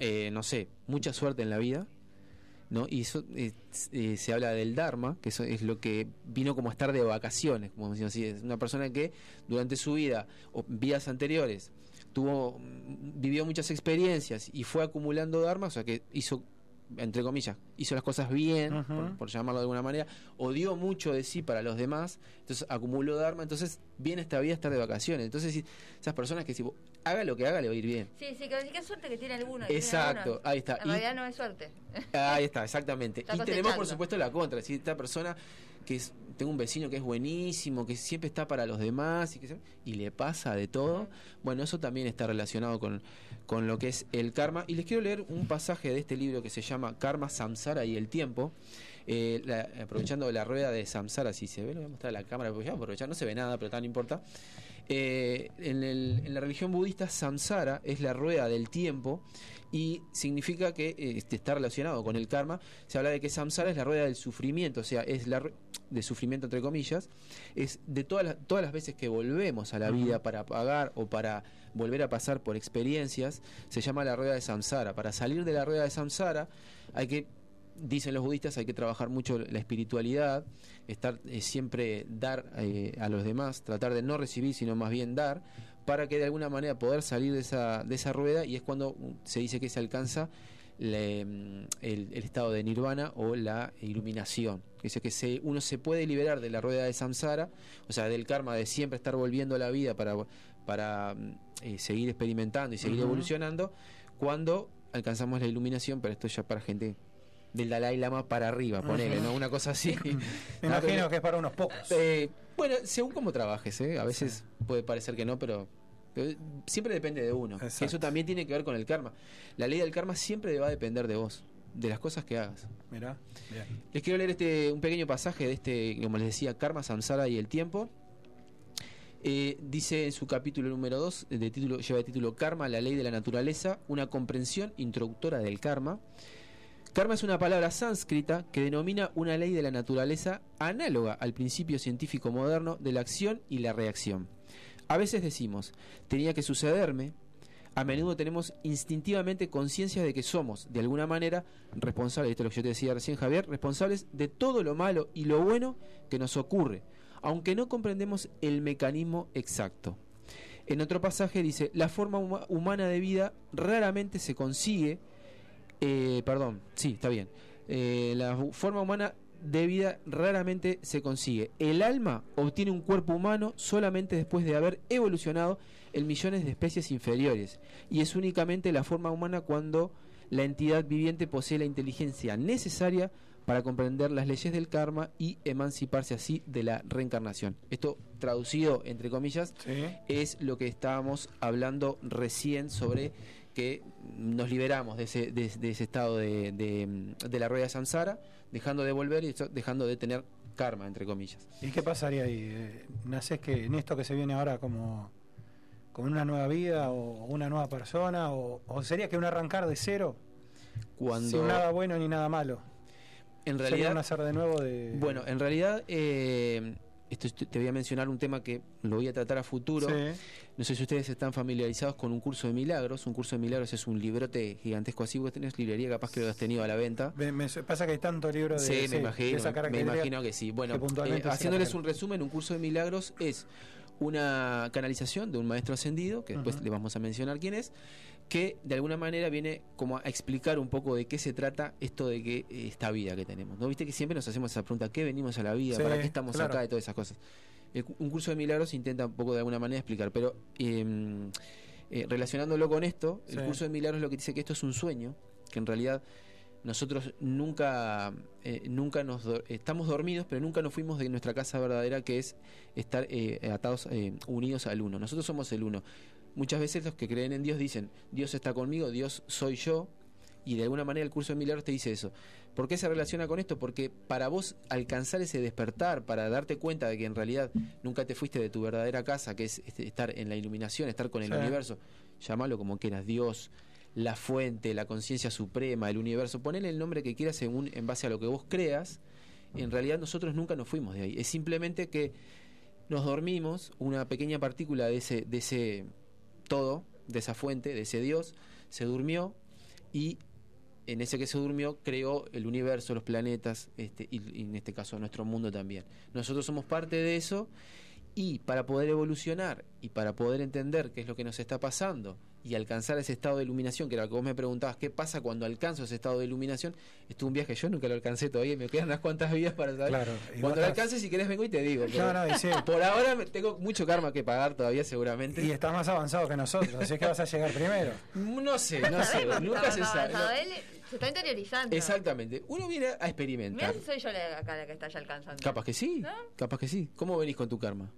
eh, no sé, mucha suerte en la vida, ¿no? Y eso eh, eh, se habla del Dharma, que eso es lo que vino como estar de vacaciones, como decimos así. Es una persona que durante su vida o vidas anteriores tuvo mm, vivió muchas experiencias y fue acumulando Dharma, o sea que hizo entre comillas, hizo las cosas bien, por, por llamarlo de alguna manera, o dio mucho de sí para los demás, entonces acumuló Dharma, entonces viene esta vida a estar de vacaciones. Entonces, si- esas personas que si haga lo que haga, le va a ir bien. Sí, sí, que qué suerte que tiene alguno. tiene Exacto, alguno. ahí está. En Y- realidad no es suerte. Ahí está, exactamente. Está y tenemos, por supuesto, la contra. Si esta persona que es, tengo un vecino que es buenísimo, que siempre está para los demás y que y le pasa de todo, bueno, eso también está relacionado con, con lo que es el karma. Y les quiero leer un pasaje de este libro que se llama Karma, Samsara y el tiempo. Eh, aprovechando la rueda de Samsara, si se ve, lo voy a mostrar a la cámara, porque ya aprovechar, no se ve nada, pero tan importa. Eh, en, en la religión budista, Samsara es la rueda del tiempo y significa que eh, este, está relacionado con el karma. Se habla de que Samsara es la rueda del sufrimiento, o sea, es la de sufrimiento entre comillas, es de todas las, todas las veces que volvemos a la vida para pagar o para volver a pasar por experiencias, se llama la rueda de Samsara. Para salir de la rueda de Samsara hay que dicen los budistas hay que trabajar mucho la espiritualidad, estar eh, siempre dar eh, a los demás, tratar de no recibir, sino más bien dar, para que de alguna manera poder salir de esa, de esa rueda y es cuando mm, se dice que se alcanza le- mm, el, el estado de nirvana o la iluminación. Dice que se, uno se puede liberar de la rueda de samsara, o sea, del karma de siempre estar volviendo a la vida para, para mm, eh, seguir experimentando y seguir evolucionando, cuando alcanzamos la iluminación, pero esto ya para gente del Dalai Lama para arriba, ponele, ¿no? Una cosa así. Me No, imagino pero- que es para unos pocos. eh, bueno, según cómo trabajes, ¿eh? A veces puede parecer que no, pero, pero siempre depende de uno. Exacto. Eso también tiene que ver con el karma. La ley del karma siempre va a depender de vos, de las cosas que hagas. Mirá, bien. Les quiero leer este un pequeño pasaje de este, como les decía, Karma, Samsara y el tiempo. Eh, dice en su capítulo número 2, de título, lleva de título Karma, la ley de la naturaleza, una comprensión introductora del karma. Karma es una palabra sánscrita que denomina una ley de la naturaleza análoga al principio científico moderno de la acción y la reacción. A veces decimos, tenía que sucederme. A menudo tenemos instintivamente conciencia de que somos, de alguna manera, responsables, esto es lo que yo te decía recién Javier, responsables de todo lo malo y lo bueno que nos ocurre, aunque no comprendemos el mecanismo exacto. En otro pasaje dice, la forma huma- humana de vida raramente se consigue, eh, perdón, sí, está bien, Eh, la forma humana de vida raramente se consigue. El alma obtiene un cuerpo humano solamente después de haber evolucionado en millones de especies inferiores, y es únicamente la forma humana cuando la entidad viviente posee la inteligencia necesaria para comprender las leyes del karma y emanciparse así de la reencarnación. Esto traducido entre comillas Sí. es lo que estábamos hablando recién sobre que nos liberamos de ese, de, de ese estado de, de- la rueda samsara, dejando de volver y dejando de tener karma, entre comillas. ¿Y qué pasaría ahí? Eh, ¿Nacés que en esto que se viene ahora como, como una nueva vida o una nueva persona? ¿O, o sería que un arrancar de cero? Cuando Sin nada bueno ni nada malo. en Sería realidad un nacer de nuevo de... Bueno, en realidad, eh, esto est- te voy a mencionar un tema que lo voy a tratar a futuro. Sí. No sé si ustedes están familiarizados con un curso de milagros. Un curso de milagros es un librote gigantesco así. Vos tenés librería, capaz que lo has tenido a la venta. Me, me- pasa que hay tanto libro de, Sí, sí, me de imagino, esa me característica imagino que sí. Bueno, que eh, haciéndoles un resumen, un curso de milagros es una canalización de un maestro ascendido, que después Ujú. le vamos a mencionar quién es, que de alguna manera viene como a explicar un poco de qué se trata esto de que eh, esta vida que tenemos. ¿No viste que siempre nos hacemos esa pregunta, ¿qué venimos a la vida? Sí, ¿Para qué estamos claro. acá? Y todas esas cosas. El un curso de milagros intenta un poco de alguna manera explicar, pero eh, eh, relacionándolo con esto, el curso de milagros lo que dice que esto es un sueño, que en realidad nosotros nunca eh, nunca nos do- estamos dormidos pero nunca nos fuimos de nuestra casa verdadera que es estar eh, atados eh, unidos al uno nosotros somos el uno muchas veces los que creen en Dios dicen Dios está conmigo Dios soy yo y de alguna manera el curso de milagros te dice eso ¿por qué se relaciona con esto? porque para vos alcanzar ese despertar para darte cuenta de que en realidad nunca te fuiste de tu verdadera casa que es este, estar en la iluminación estar con el Sí. universo llámalo como quieras Dios la fuente, la conciencia suprema, el universo, ponele el nombre que quieras según en base a lo que vos creas. En realidad nosotros nunca nos fuimos de ahí. Es simplemente que nos dormimos, una pequeña partícula de ese, de ese todo, de esa fuente, de ese Dios, se durmió y en ese que se durmió creó el universo, los planetas, este, y, y en este caso nuestro mundo también. Nosotros somos parte de eso y para poder evolucionar y para poder entender qué es lo que nos está pasando y alcanzar ese estado de iluminación, que era lo que vos me preguntabas, ¿qué pasa cuando alcanzo ese estado de iluminación? Esto es un viaje, yo nunca lo alcancé todavía y me quedan unas cuantas vidas para saber. Claro, cuando lo estás- alcance, si querés vengo y te digo. pero No, no, y sí. Por ahora tengo mucho karma que pagar todavía seguramente. Y estás más avanzado que nosotros, así es que vas a llegar primero. No sé, no sé, nunca se sabe. avanzado. no. Él se está interiorizando. Exactamente, uno viene a Mira experimentar. si soy yo la, acá la que está ya alcanzando. Capaz que sí, ¿No? capaz que sí. ¿Cómo venís con tu karma?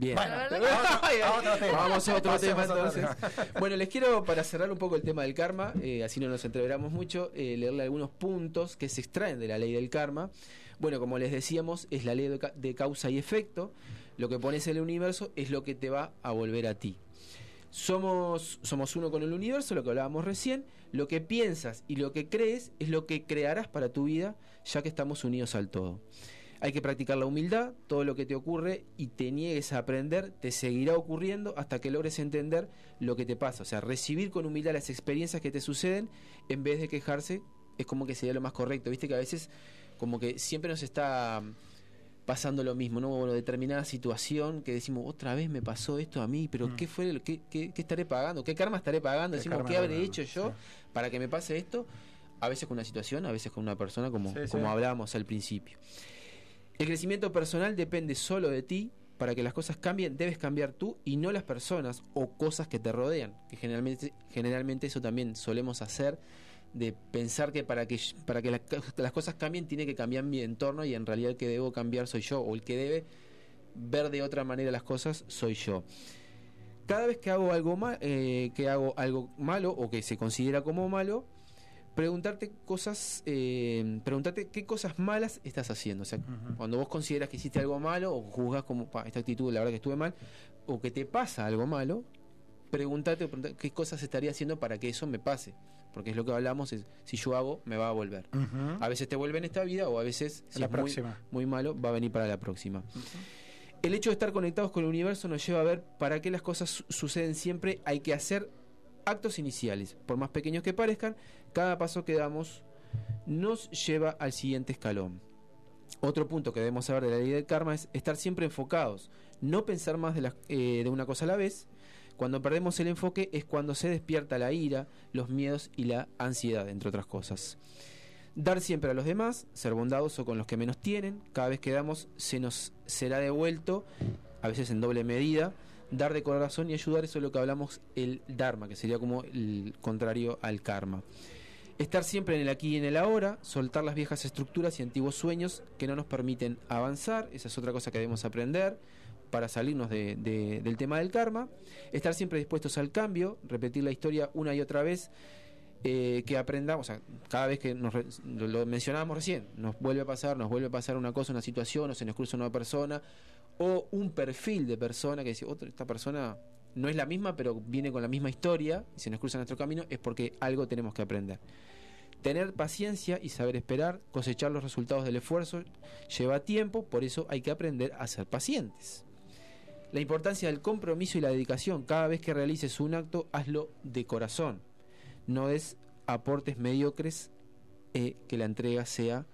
Bien. Bueno, a otro- a otro. Vamos a otro tema entonces. Bueno, les quiero, para cerrar un poco el tema del karma, eh, así no nos entreveramos mucho, eh, leerle algunos puntos que se extraen de la ley del karma. Bueno, como les decíamos, es la ley de, ca- de causa y efecto. Lo que pones en el universo es lo que te va a volver a ti. Somos, somos uno con el universo, lo que hablábamos recién. Lo que piensas y lo que crees es lo que crearás para tu vida, ya que estamos unidos al todo. Hay que practicar la humildad, todo lo que te ocurre y te niegues a aprender, te seguirá ocurriendo hasta que logres entender lo que te pasa. O sea, recibir con humildad las experiencias que te suceden en vez de quejarse es como que sería lo más correcto. Viste que a veces como que siempre nos está pasando lo mismo, ¿no? Bueno, determinada situación que decimos, otra vez me pasó esto a mí, pero Mm. ¿qué fue lo qué, qué- qué estaré pagando? ¿Qué karma estaré pagando? ¿Qué Decimos, ¿qué habré hecho yo para que me pase esto? A veces con una situación, a veces con una persona, como, Sí, sí. como hablábamos al principio. El crecimiento personal depende solo de ti. Para que las cosas cambien, debes cambiar tú y no las personas o cosas que te rodean. Que generalmente, generalmente eso también solemos hacer, de pensar que para que, para que la- las cosas cambien tiene que cambiar mi entorno y en realidad el que debo cambiar soy yo, o el que debe ver de otra manera las cosas soy yo. Cada vez que hago algo, ma- eh, que hago algo malo o que se considera como malo, preguntarte cosas, eh, preguntarte qué cosas malas estás haciendo. O sea, cuando vos consideras que hiciste algo malo o juzgas como "Pa, esta actitud, la verdad que estuve mal, o que te pasa algo malo, pregúntate, preguntate qué cosas estaría haciendo para que eso me pase. Porque es lo que hablamos, es si yo hago, me va a volver. A veces te vuelve en esta vida o a veces, si La es muy- próxima. Muy, malo, va a venir para la próxima. El hecho de estar conectados con el universo nos lleva a ver para qué las cosas su- suceden siempre. Hay que hacer actos iniciales, por más pequeños que parezcan, cada paso que damos nos lleva al siguiente escalón. Otro punto que debemos saber de la ley del karma es estar siempre enfocados, no pensar más eh, de una cosa a la vez. Cuando perdemos el enfoque es cuando se despierta la ira, los miedos y la ansiedad, entre otras cosas. Dar siempre a los demás, ser bondadoso con los que menos tienen, cada vez que damos se nos será devuelto, a veces en doble medida. Dar de corazón y ayudar, eso es lo que hablamos el Dharma, que sería como el contrario al karma. Estar siempre en el aquí y en el ahora, soltar las viejas estructuras y antiguos sueños que no nos permiten avanzar, esa es otra cosa que debemos aprender. para salirnos de- de- del tema del karma, estar siempre dispuestos al cambio, repetir la historia una y otra vez, eh, que aprendamos, o sea, cada vez que nos lo mencionábamos recién, nos vuelve a pasar, nos vuelve a pasar una cosa, una situación, o se nos cruza una persona, o un perfil de persona que dice, otra, esta persona no es la misma, pero viene con la misma historia, y se nos cruza nuestro camino, es porque algo tenemos que aprender. Tener paciencia y saber esperar, cosechar los resultados del esfuerzo, lleva tiempo, por eso hay que aprender a ser pacientes. La importancia del compromiso y la dedicación. Cada vez que realices un acto, hazlo de corazón. No es aportes mediocres eh, que la entrega sea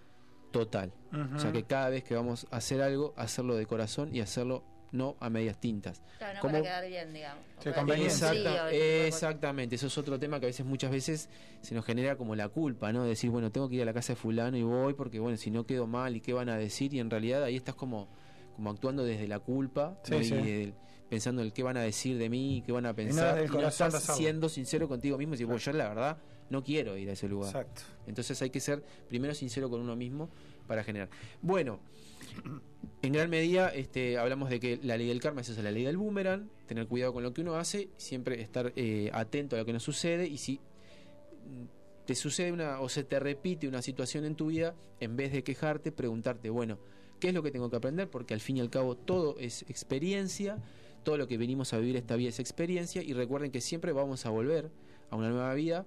total. O sea que cada vez que vamos a hacer algo, hacerlo de corazón y hacerlo no a medias tintas. Claro, no ¿Cómo- para quedar bien, digamos. Exacta- cosas. exactamente, eso es otro tema que a veces, muchas veces, se nos genera como la culpa, ¿no? De decir, bueno, tengo que ir a la casa de fulano y voy porque, bueno, si no quedo mal y qué van a decir, y en realidad ahí estás como, como actuando desde la culpa, Sí, ¿no? sí. y del- pensando en qué van a decir de mí, qué van a pensar, y el no, estás siendo sincero contigo mismo y decir, bueno, yo la verdad no quiero ir a ese lugar. Exacto. Entonces hay que ser primero sincero con uno mismo para generar. Bueno, en gran medida este, hablamos de que la ley del karma es la ley del boomerang, tener cuidado con lo que uno hace, siempre estar eh, atento a lo que nos sucede y si te sucede una o se te repite una situación en tu vida, en vez de quejarte, preguntarte, bueno, ¿qué es lo que tengo que aprender? Porque al fin y al cabo todo es experiencia, todo lo que venimos a vivir esta vida es experiencia y recuerden que siempre vamos a volver a una nueva vida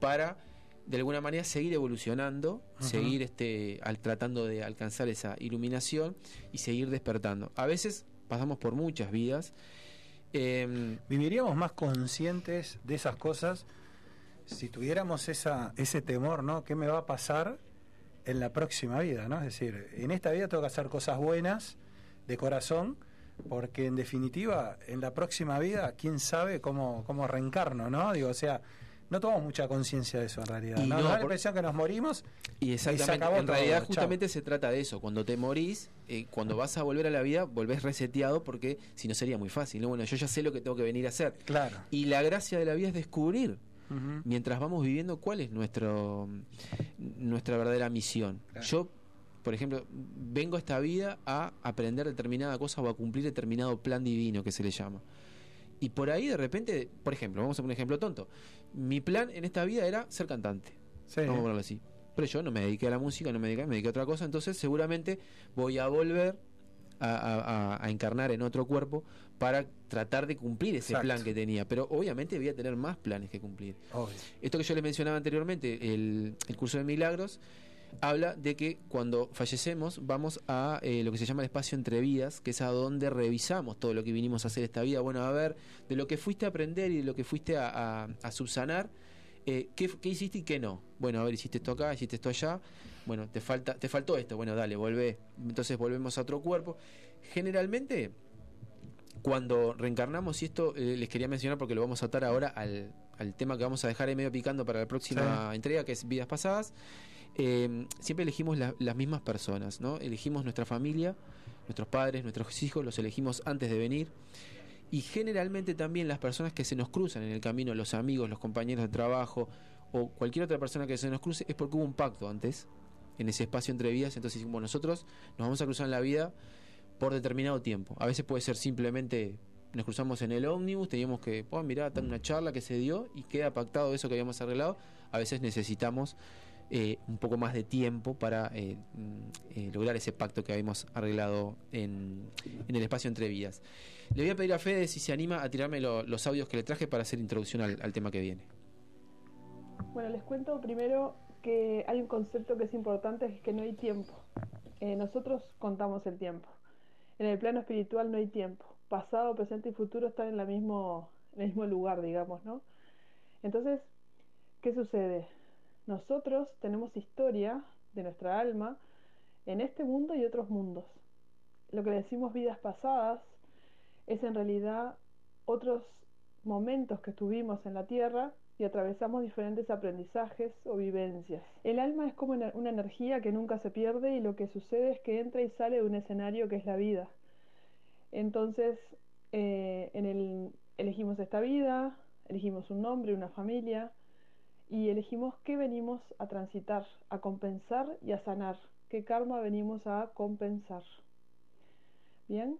para de alguna manera seguir evolucionando, seguir este al tratando de alcanzar esa iluminación y seguir despertando. A veces pasamos por muchas vidas. em, Viviríamos más conscientes de esas cosas si tuviéramos esa, ese temor, ¿no? ¿Qué me va a pasar en la próxima vida, ¿no? Es decir, en esta vida tengo que hacer cosas buenas, de corazón, porque en definitiva, en la próxima vida, quién sabe cómo, cómo reencarno, ¿no? Digo, o sea, no tomamos mucha conciencia de eso en realidad. Y ¿no? Nos da la por- impresión que nos morimos Y exactamente, acabó en todo, realidad chao. justamente se trata de eso. Cuando te morís, eh, cuando vas a volver a la vida, volvés reseteado porque si no sería muy fácil. ¿no? Bueno, yo ya sé lo que tengo que venir a hacer. Claro. Y la gracia de la vida es descubrir, mientras vamos viviendo, cuál es nuestro nuestra verdadera misión. Claro. Yo, por ejemplo, vengo a esta vida a aprender determinada cosa o a cumplir determinado plan divino que se le llama. Y por ahí de repente, por ejemplo, vamos a poner un ejemplo tonto. Mi plan en esta vida era ser cantante. Sí. Vamos a ponerlo así. Pero yo no me dediqué a la música, no me dediqué, me dediqué a otra cosa, entonces seguramente voy a volver a, a- a- a encarnar en otro cuerpo para tratar de cumplir ese Exacto. plan que tenía. Pero obviamente voy a tener más planes que cumplir. Obvio. Esto que yo les mencionaba anteriormente, el, el curso de milagros, habla de que cuando fallecemos vamos a eh, lo que se llama el espacio entre vidas, que es a donde revisamos todo lo que vinimos a hacer esta vida. Bueno, a ver, de lo que fuiste a aprender y de lo que fuiste a, a- a subsanar, eh, ¿qué, qué hiciste y qué no? Bueno, a ver, hiciste esto acá, hiciste esto allá. Bueno, te falta, te faltó esto. Bueno, dale, volvé. Entonces volvemos a otro cuerpo. Generalmente, cuando reencarnamos, y esto eh, les quería mencionar porque lo vamos a atar ahora al, al tema que vamos a dejar ahí medio picando para la próxima entrega, que es vidas pasadas, eh, siempre elegimos la- las mismas personas, ¿no? Elegimos nuestra familia, nuestros padres, nuestros hijos, los elegimos antes de venir. Y generalmente también las personas que se nos cruzan en el camino, los amigos, los compañeros de trabajo o cualquier otra persona que se nos cruce, es porque hubo un pacto antes, en ese espacio entre vidas. Entonces, decimos, nosotros nos vamos a cruzar en la vida por determinado tiempo. A veces puede ser simplemente nos cruzamos en el ómnibus, teníamos que, oh, mirá, está una charla que se dio y queda pactado eso que habíamos arreglado. A veces necesitamos eh, un poco más de tiempo para eh, mm, eh, lograr ese pacto que habíamos arreglado en, el espacio entre vidas. Le voy a pedir a Fede si se anima a tirarme lo- los audios que le traje para hacer introducción al, tema que viene. Bueno, les cuento primero que hay un concepto que es importante, es que no hay tiempo. Nosotros contamos el tiempo. En el plano espiritual no hay tiempo. Pasado, presente y futuro están en, la en el mismo lugar, digamos, ¿no? Entonces, ¿qué sucede? Nosotros tenemos historia de nuestra alma en este mundo y otros mundos. Lo que decimos vidas pasadas es en realidad otros momentos que estuvimos en la Tierra y atravesamos diferentes aprendizajes o vivencias. El alma es como una una energía que nunca se pierde y lo que sucede es que entra y sale de un escenario que es la vida. Entonces, eh, en el, elegimos esta vida, elegimos un nombre, una familia y elegimos qué venimos a transitar, a compensar y a sanar, qué karma venimos a compensar. Bien,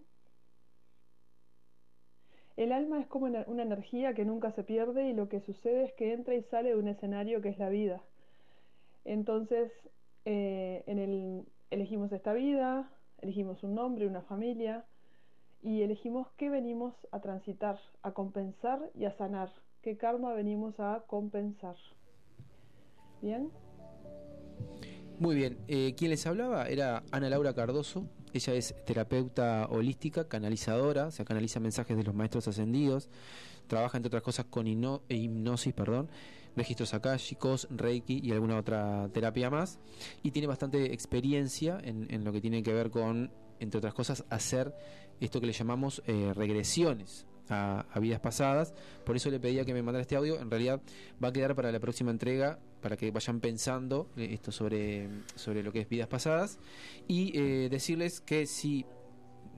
El alma es como una, energía que nunca se pierde y lo que sucede es que entra y sale de un escenario que es la vida. Entonces, eh, elegimos esta vida, elegimos un nombre, una familia y elegimos qué venimos a transitar, a compensar y a sanar, qué karma venimos a compensar. ¿Bien? Muy bien, eh, quien les hablaba era Ana Laura Cardoso. Ella es terapeuta holística, canalizadora, o sea, canaliza mensajes de los maestros ascendidos. Trabaja, entre otras cosas, con eh, hipnosis, perdón, registros akáshicos, reiki y alguna otra terapia más. Y tiene bastante experiencia en, en lo que tiene que ver con, entre otras cosas, hacer esto que le llamamos eh, regresiones a, a vidas pasadas. Por eso le pedía que me mandara este audio. En realidad va a quedar para la próxima entrega, para que vayan pensando eh, esto sobre, sobre lo que es vidas pasadas. Y eh, decirles que si,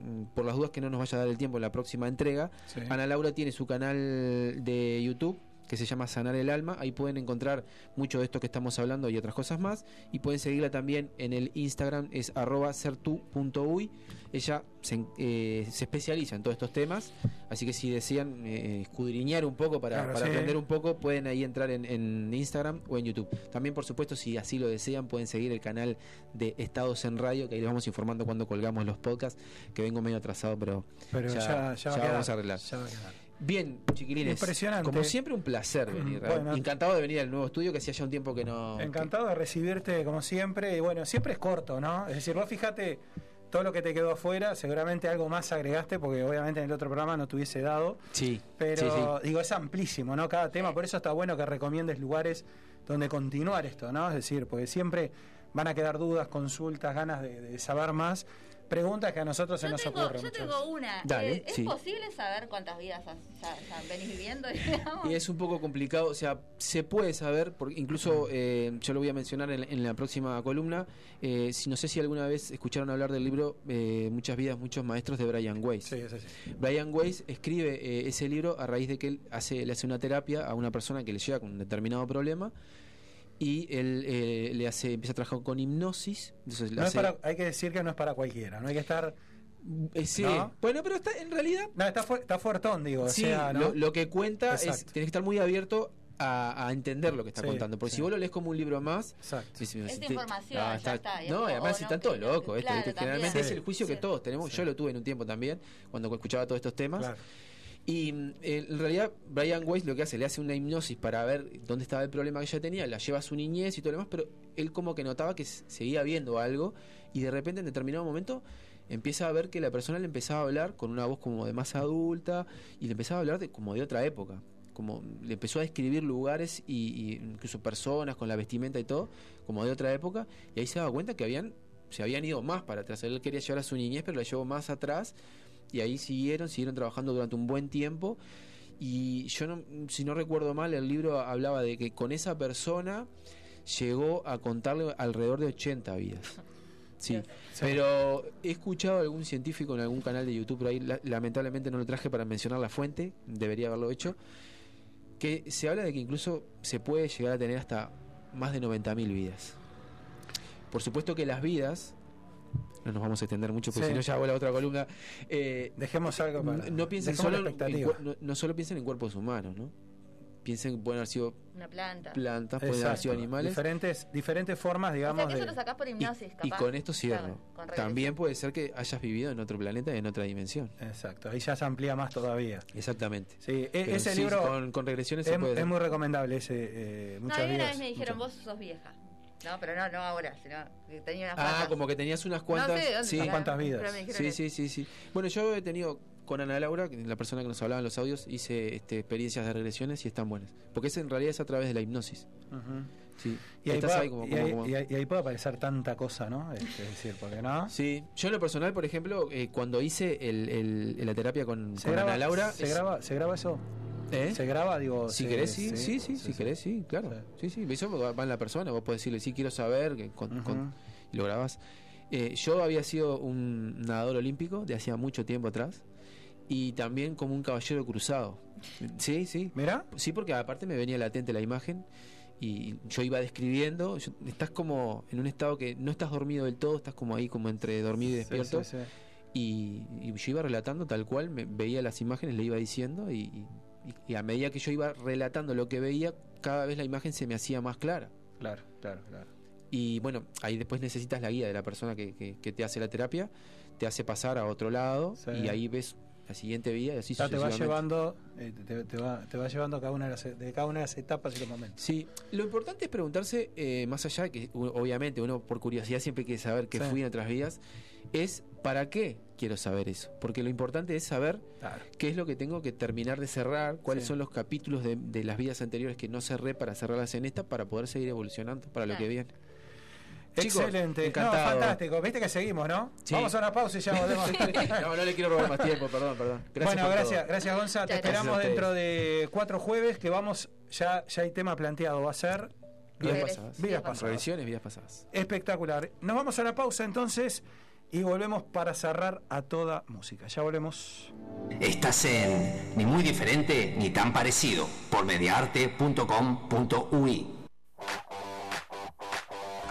mm, por las dudas que no nos vaya a dar el tiempo en la próxima entrega, Sí. Ana Laura tiene su canal de YouTube que se llama Sanar el Alma. Ahí pueden encontrar mucho de esto que estamos hablando y otras cosas más. Y pueden seguirla también en el Instagram, es arroba sertu.uy. Ella se, eh, se especializa en todos estos temas. Así que si desean eh, escudriñar un poco para, Claro, para sí. aprender un poco, pueden ahí entrar en, en Instagram o en YouTube. También, por supuesto, si así lo desean, pueden seguir el canal de Estados en Radio, que ahí les vamos informando cuando colgamos los podcasts, que vengo medio atrasado, pero, Pero ya, vamos a arreglar. va a. Bien, chiquilines. Impresionante. Como siempre, un placer venir. Bueno. Encantado de venir al nuevo estudio, que hacía ya un tiempo que no. Encantado de recibirte como siempre. Y bueno, siempre es corto, ¿no? Es decir, vos fíjate todo lo que te quedó afuera, seguramente algo más agregaste, porque obviamente en el otro programa no te hubiese dado. Sí, Pero sí, sí. digo, es amplísimo, ¿no? Cada tema, por eso está bueno que recomiendes lugares donde continuar esto, ¿no? Es decir, porque siempre van a quedar dudas, consultas, ganas de, de saber más, preguntas que a nosotros se Yo nos tengo, ocurren. yo tengo una. Dale, Eh, ¿Es sí. posible saber cuántas vidas has- ya, ya venís viviendo? digamos? Y es un poco complicado, o sea, se puede saber, porque incluso eh, yo lo voy a mencionar en, en la próxima columna. eh, si no sé si alguna vez escucharon hablar del libro eh, Muchas vidas, muchos maestros de Brian Weiss. Sí, es así. Brian Weiss escribe eh, ese libro a raíz de que él hace, le hace una terapia a una persona que le llega con un determinado problema y él eh, le hace empieza a trabajar con hipnosis. Entonces No es para- hay que decir que no es para cualquiera, no hay que estar... eh, sí. ¿no? Bueno, pero está, en realidad No, está, fu- está fuertón, digo. sí, o sea, ¿no? lo, lo que cuenta es Exacto. tienes que estar muy abierto a, a entender lo que está Sí, contando. Porque sí. si vos lo lees como un libro más, Exacto. Sí, sí, Esta sí, te- información, ah, ya está, es No, además están todos locos. Generalmente es el juicio que todos tenemos. Sí. Yo lo tuve en un tiempo también, cuando escuchaba todos estos temas. Claro. Y mm, en realidad Brian Weiss lo que hace, le hace una hipnosis para ver dónde estaba el problema que ella tenía, la lleva a su niñez y todo lo demás, pero él como que notaba que seguía viendo algo y de repente en determinado momento empieza a ver que la persona le empezaba a hablar con una voz como de más adulta y le empezaba a hablar de como de otra época. Como le empezó a describir lugares y, y incluso personas con la vestimenta y todo, como de otra época, y ahí se daba cuenta que habían se habían ido más para atrás. Él quería llevar a su niñez, pero la llevó más atrás y ahí siguieron, siguieron trabajando durante un buen tiempo. Y yo, no, si no recuerdo mal, el libro hablaba de que con esa persona llegó a contarle alrededor de 80 vidas. Sí, pero he escuchado a algún científico en algún canal de YouTube, por ahí la- lamentablemente no lo traje para mencionar la fuente, debería haberlo hecho, que se habla de que incluso se puede llegar a tener hasta más de 90.000 vidas. Por supuesto que las vidas, no nos vamos a extender mucho porque Sí. si no ya hago la otra columna, eh, Dejemos algo para... no, no piensen solo en, no, no solo piensen en cuerpos humanos, ¿no? Piensen que pueden haber sido Una planta. plantas, pueden haber sido animales. Diferentes, diferentes formas, O digamos, eso de... lo sacás por Y, hipnosis, y capaz. con esto cierro. Claro, con regresión. También puede ser que hayas vivido en otro planeta y en otra dimensión. Exacto, ahí ya se amplía más todavía. Exactamente. Sí, e- Pero ese sí, libro con, con regresiones es, se puede es dar. muy recomendable, ese eh, No, muchas a mí una vez me dijeron, muchas- vos sos vieja. No, pero no, no ahora, sino que tenía unas Ah, cuantas. como que tenías unas cuantas. No sé de dónde sí. Unas sacaron, cuantas vidas. Sí, sí, sí, sí. Bueno, yo he tenido con Ana Laura, es la persona que nos hablaba en los audios, hice este, experiencias de regresiones y están buenas. Porque es en realidad es a través de la hipnosis. Sí. Y ahí, Estás puede, ahí como- y como- ahí- como- y ahí- y ahí puede aparecer tanta cosa, ¿no? Este, Es decir, porque no. Sí, yo en lo personal, por ejemplo, eh, cuando hice el, el- la terapia con, ¿Se con graba, Ana Laura, ¿se, es- graba, ¿Se graba eso? ¿Eh? ¿Se graba? Digo, Si se- querés, sí, sí, sí, si querés, sí, claro. Sí, sí, eso va en la persona, vos podés decirle, sí, quiero saber, que con- Ujú. con- y lo grabás. Eh, yo había sido un nadador olímpico de hacía mucho tiempo atrás y también como un caballero cruzado. Sí, sí. Mira, Sí, porque aparte me venía latente la imagen y yo iba describiendo, yo- estás como en un estado que no estás dormido del todo, estás como ahí como entre dormido y despierto. Sí, sí, sí. Y, y yo iba relatando tal cual, me, veía las imágenes, le iba diciendo y, y- y a medida que yo iba relatando lo que veía, cada vez la imagen se me hacía más clara. Claro, claro, claro. Y bueno, ahí después necesitas la guía de la persona que, que- que te hace la terapia, te hace pasar a otro lado Sí. y ahí ves la siguiente vida y así Ya te va llevando, eh, te, te va, te va llevando a cada una de las, de cada una de las etapas y los momentos. Sí, lo importante es preguntarse, eh, más allá de que obviamente uno por curiosidad siempre quiere saber qué Sí. fui en otras vidas, es para qué quiero saber eso. Porque lo importante es saber Claro. qué es lo que tengo que terminar de cerrar, cuáles Sí. son los capítulos de, de las vidas anteriores que no cerré para cerrarlas en esta, para poder seguir evolucionando para lo que viene. Chicos, Excelente. No, encantado. fantástico. Viste que seguimos, ¿no? Sí. Vamos a una pausa y ya volvemos. no, no le quiero robar más tiempo, perdón, perdón. Gracias bueno, por gracias, todo. gracias Gonza. Te esperamos dentro de cuatro jueves que vamos, ya, ya hay tema planteado, va a ser Vidas Vidas pasadas. Vidas pasadas. Revisiones, vidas pasadas. espectacular. Nos vamos a la pausa entonces y volvemos para cerrar a toda música. Ya volvemos. Estás en Ni muy diferente ni tan parecido por mediarte.com.ui.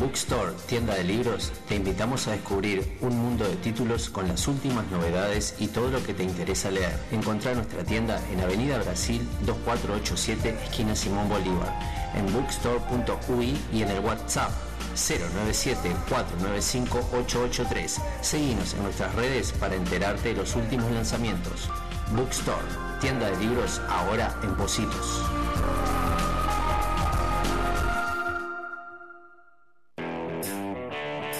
Bookstore, tienda de libros, te invitamos a descubrir un mundo de títulos con las últimas novedades y todo lo que te interesa leer. Encontrá nuestra tienda en Avenida Brasil 2487, esquina Simón Bolívar, en bookstore.ui y en el WhatsApp 097-495-883. Seguinos en nuestras redes para enterarte de los últimos lanzamientos. Bookstore, tienda de libros ahora en Positos.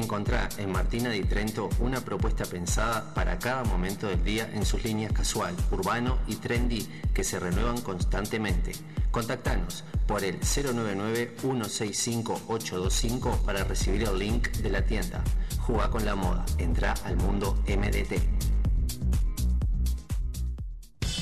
Encontrá en Martina di Trento una propuesta pensada para cada momento del día en sus líneas casual, urbano y trendy que se renuevan constantemente. Contactanos por el 099-165-825 para recibir el link de la tienda. Jugá con la moda. Entra al mundo MDT.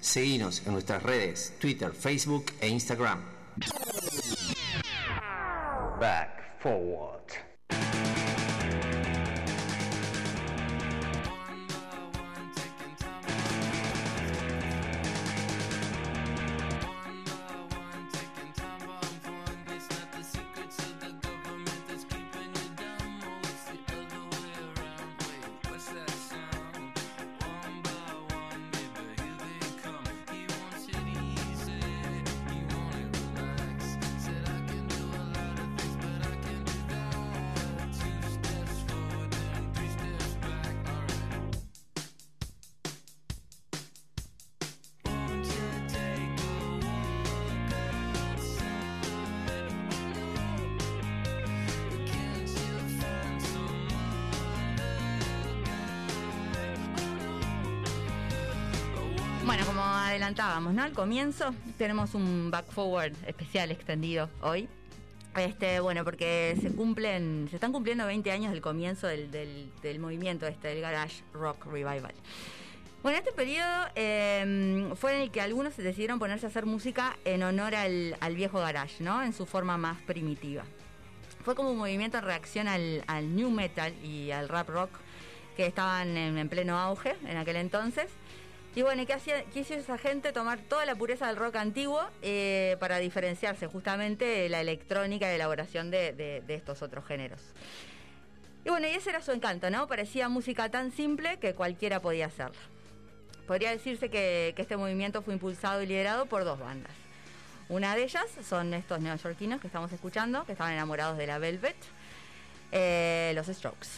Seguinos en nuestras redes, Twitter, Facebook e Instagram. Back forward. Bueno, como adelantábamos, ¿no? Al comienzo tenemos un back forward especial extendido hoy. Este, bueno, porque se cumplen, se están cumpliendo 20 años del comienzo del, del- del movimiento este, del Garage Rock Revival. Bueno, este periodo eh, fue en el que algunos decidieron ponerse a hacer música en honor al, al viejo garage, ¿no? En su forma más primitiva. Fue como un movimiento en reacción al, al new metal y al rap rock que estaban en, en pleno auge en aquel entonces. Y bueno, ¿y ¿qué, hacía, qué hizo esa gente? Tomar toda la pureza del rock antiguo eh, para diferenciarse justamente de la electrónica y elaboración de, estos otros géneros. Y bueno, y ese era su encanto, ¿no? Parecía música tan simple que cualquiera podía hacerla. Podría decirse que, que este movimiento fue impulsado y liderado por dos bandas. Una de ellas son estos neoyorquinos que estamos escuchando, que estaban enamorados de la Velvet, eh, los Strokes.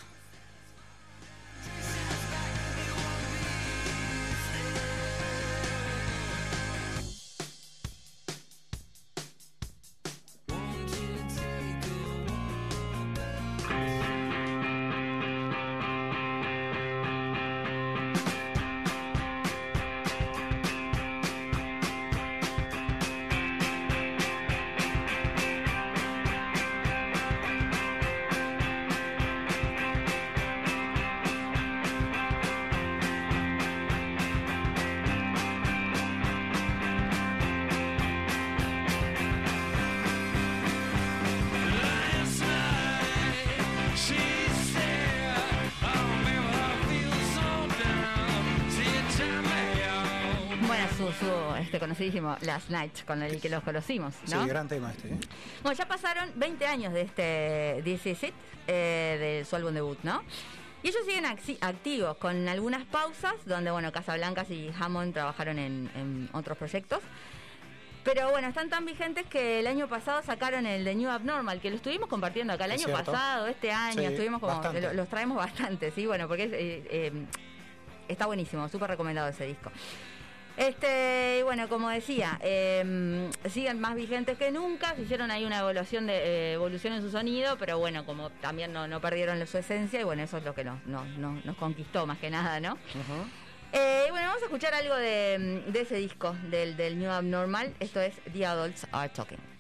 Conocidísimo Last Night, con el que los conocimos, ¿no? Sí, gran tema este. ¿eh? Bueno, ya pasaron 20 años de este This Is It, eh, de su álbum debut, ¿no? Y ellos siguen acti- activos, con algunas pausas, donde, bueno, Casablancas y Hammond trabajaron en, en otros proyectos. Pero bueno, están tan vigentes que el año pasado sacaron el de New Abnormal, que lo estuvimos compartiendo acá el Es año cierto. pasado, este año, Sí, estuvimos como, lo- los traemos bastante, sí, bueno, porque es, eh, eh, está buenísimo, súper recomendado ese disco. Este, y bueno, como decía, eh, siguen más vigentes que nunca, se hicieron ahí una evaluación de eh, evolución en su sonido, pero bueno, como también no, no perdieron su esencia, y bueno, eso es lo que nos, nos, nos- nos conquistó más que nada, ¿no? Eh, y bueno, vamos a escuchar algo de, de ese disco, del, del New Abnormal, esto es The Adults Are Talking.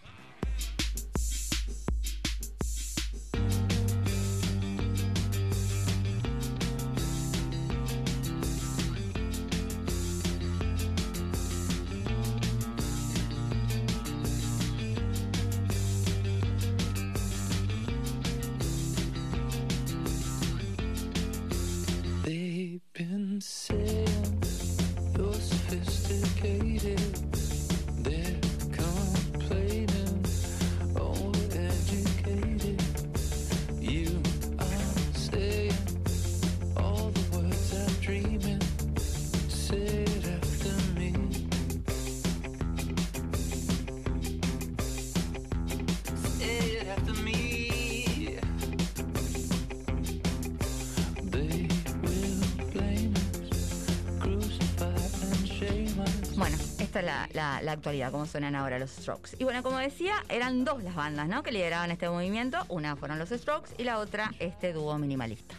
La- la actualidad, cómo suenan ahora los Strokes. Y bueno, como decía, eran dos las bandas ¿no? que lideraban este movimiento. Una fueron los Strokes y la otra este dúo minimalista.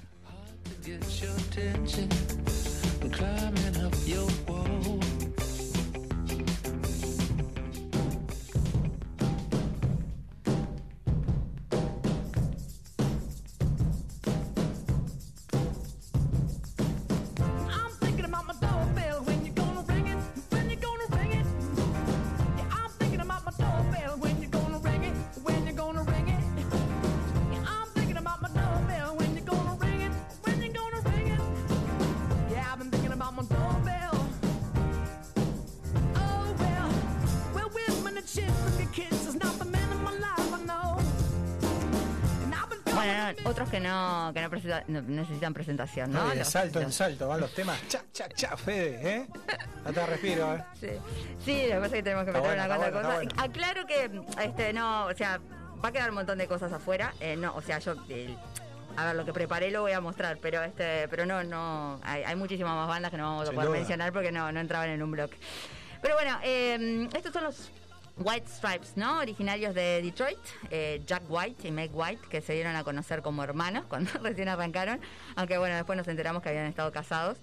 Necesitan presentación, ¿no? No, y de Los- salto en salto van los temas. Cha, cha, cha, Fede, ¿eh? Hasta respiro, ¿eh? Sí, sí, lo que pasa es que tenemos que meter bueno, una bueno, cosa. está Aclaro que, este, no, o sea, va a quedar un montón de cosas afuera. eh, no, o sea, yo, a ver, lo que preparé lo voy a mostrar, pero este, pero no, no, hay, hay muchísimas más bandas que no vamos a Sin poder duda. mencionar porque no, no entraban en un bloque. Pero bueno, eh, estos son los White Stripes, ¿no? Originarios de Detroit, eh, Jack White y Meg White, que se dieron a conocer como hermanos cuando recién arrancaron, aunque bueno, después nos enteramos que habían estado casados.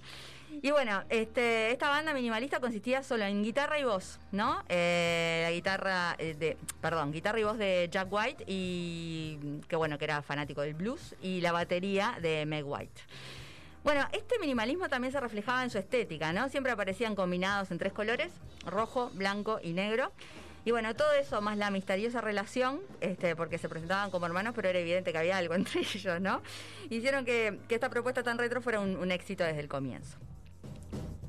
Y bueno, este, esta banda minimalista consistía solo en guitarra y voz, ¿no? Eh, la guitarra eh, de, perdón, guitarra y voz de Jack White y que bueno, que era fanático del blues y la batería de Meg White. Bueno, este minimalismo también se reflejaba en su estética, ¿no? Siempre aparecían combinados en tres colores, rojo, blanco y negro. Y bueno, todo eso más la misteriosa relación, este, porque se presentaban como hermanos, pero era evidente que había algo entre ellos, ¿no? Hicieron que, esta propuesta tan retro fuera un, un éxito desde el comienzo.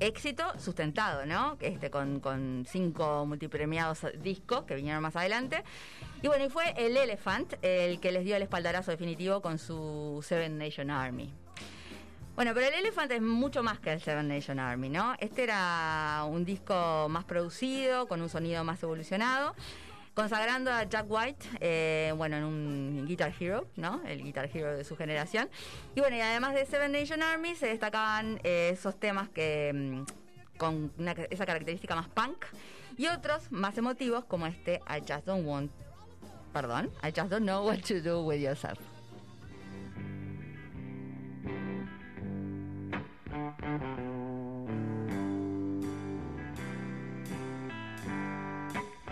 Éxito sustentado, ¿no? Este, con, con cinco multipremiados discos que vinieron más adelante. Y bueno, y fue el Elephant el que les dio el espaldarazo definitivo con su Seven Nation Army. Bueno, pero el Elephant es mucho más que el Seven Nation Army, ¿no? Este era un disco más producido, con un sonido más evolucionado, consagrando a Jack White, eh, bueno, en un Guitar Hero, ¿no? El Guitar Hero de su generación. Y bueno, y además de Seven Nation Army se destacaban eh, esos temas que mm, con una- esa característica más punk y otros más emotivos como este I Just Don't Want, perdón, I Just Don't Know What to Do With Yourself.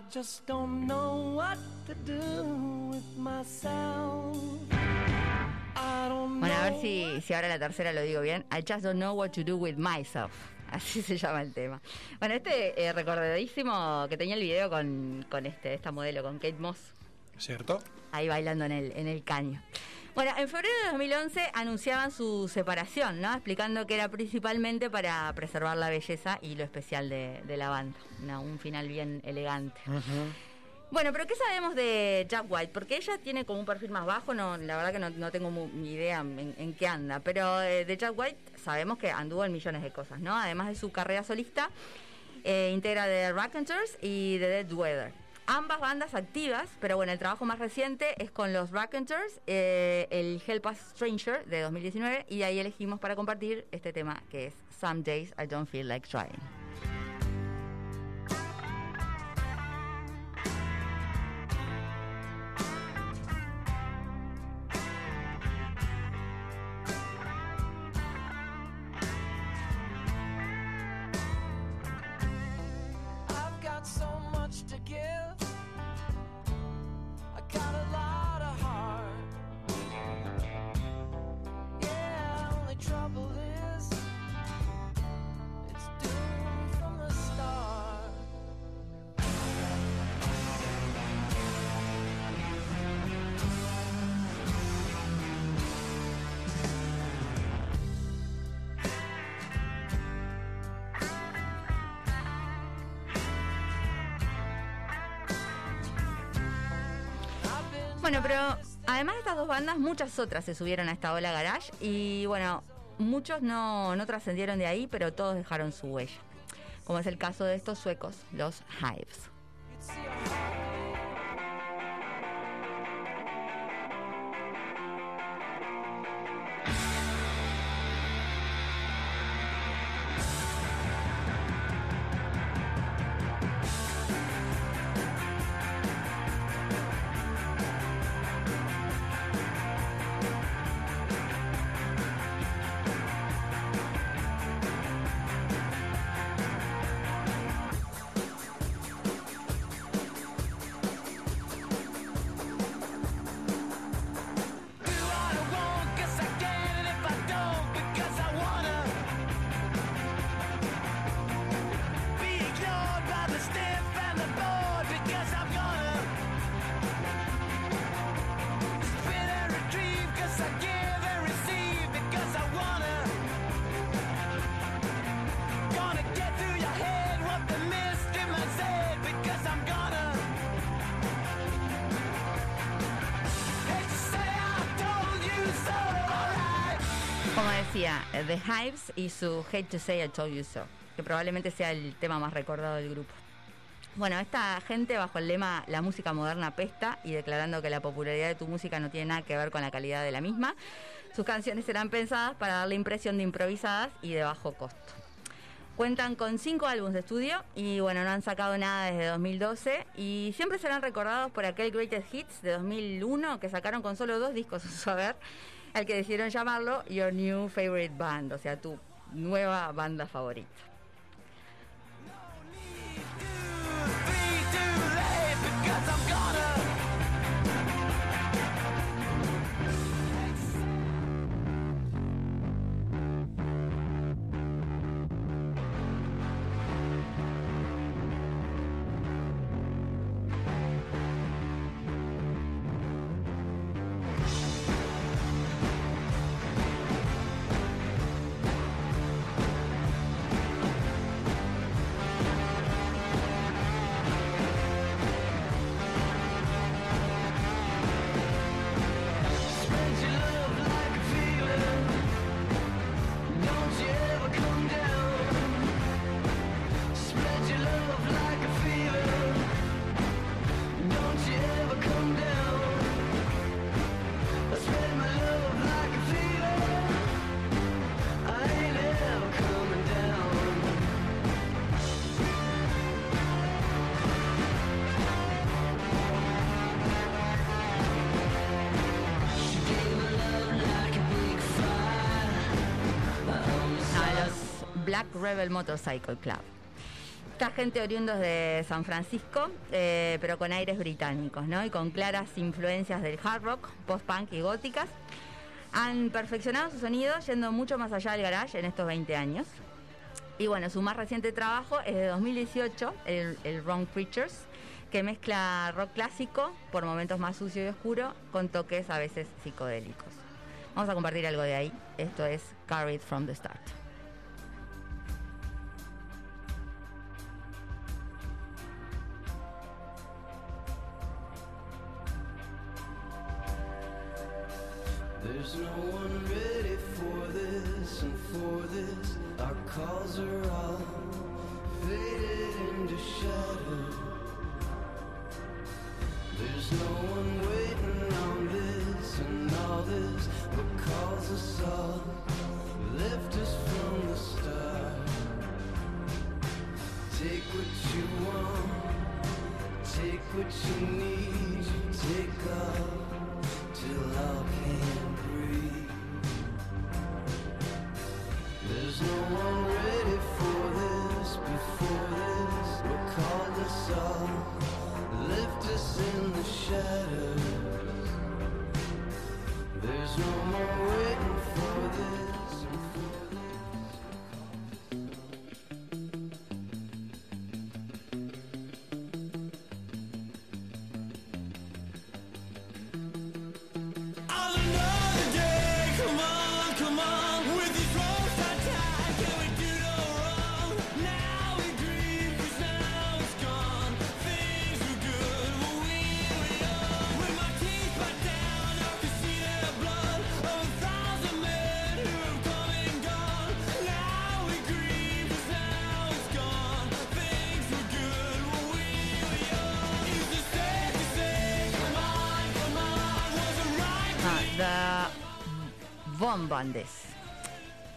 I just don't know what to do with myself. I don't Bueno, a ver si, si ahora la tercera lo digo bien. I just don't know what to do with myself. Así se llama el tema. Bueno, este eh, recordadísimo que tenía el video con, con este, esta modelo, con Kate Moss, ¿Cierto? ahí bailando en el, en el caño. Bueno, en febrero de 2011 anunciaban su separación, ¿no? Explicando que era principalmente para preservar la belleza y lo especial de, de la banda. Un final bien elegante. Bueno, pero ¿qué sabemos de Jack White? Porque ella tiene como un perfil más bajo, no, la verdad que no, no tengo ni idea en, en qué anda, pero eh, de Jack White sabemos que anduvo en millones de cosas, ¿no? Además de su carrera solista, eh, integra The Raconteurs y The Dead Weather. Ambas bandas activas, pero bueno, el trabajo más reciente es con los Raconteurs, eh, el Help Us Stranger de 2019, y ahí elegimos para compartir este tema que es Some Days I Don't Feel Like Trying. Bueno, pero además de estas dos bandas, muchas otras se subieron a esta ola garage y bueno, muchos no, no trascendieron de ahí, pero todos dejaron su huella. Como es el caso de estos suecos, los Hives. Y su Hate to Say I Told You So, que probablemente sea el tema más recordado del grupo. Bueno, esta gente bajo el lema La música moderna pesta y declarando que la popularidad de tu música no tiene nada que ver con la calidad de la misma, sus canciones serán pensadas para dar la impresión de improvisadas y de bajo costo. Cuentan con cinco álbumes de estudio y bueno, no han sacado nada desde 2012 y siempre serán recordados por aquel Greatest Hits de 2001 que sacaron con solo dos discos a su al que decidieron llamarlo Your New Favorite Band, o sea, tu nueva banda favorita. Black Rebel Motorcycle Club. Esta gente oriundos de San Francisco, eh, pero con aires británicos, ¿no? Y con claras influencias del hard rock, post-punk y góticas. Han perfeccionado su sonido yendo mucho más allá del garage en estos 20 años. Y bueno, su más reciente trabajo es de 2018, el, el Wrong Creatures, que mezcla rock clásico por momentos más sucio y oscuro con toques a veces psicodélicos. Vamos a compartir algo de ahí. Esto es Carried from the Start. There's no one ready for this, and for this, our calls are all faded into shadow. There's no one waiting on this, and all this, what calls us all, left us from the start. Take what you want, take what you need, take all till all can't shadows. There's no more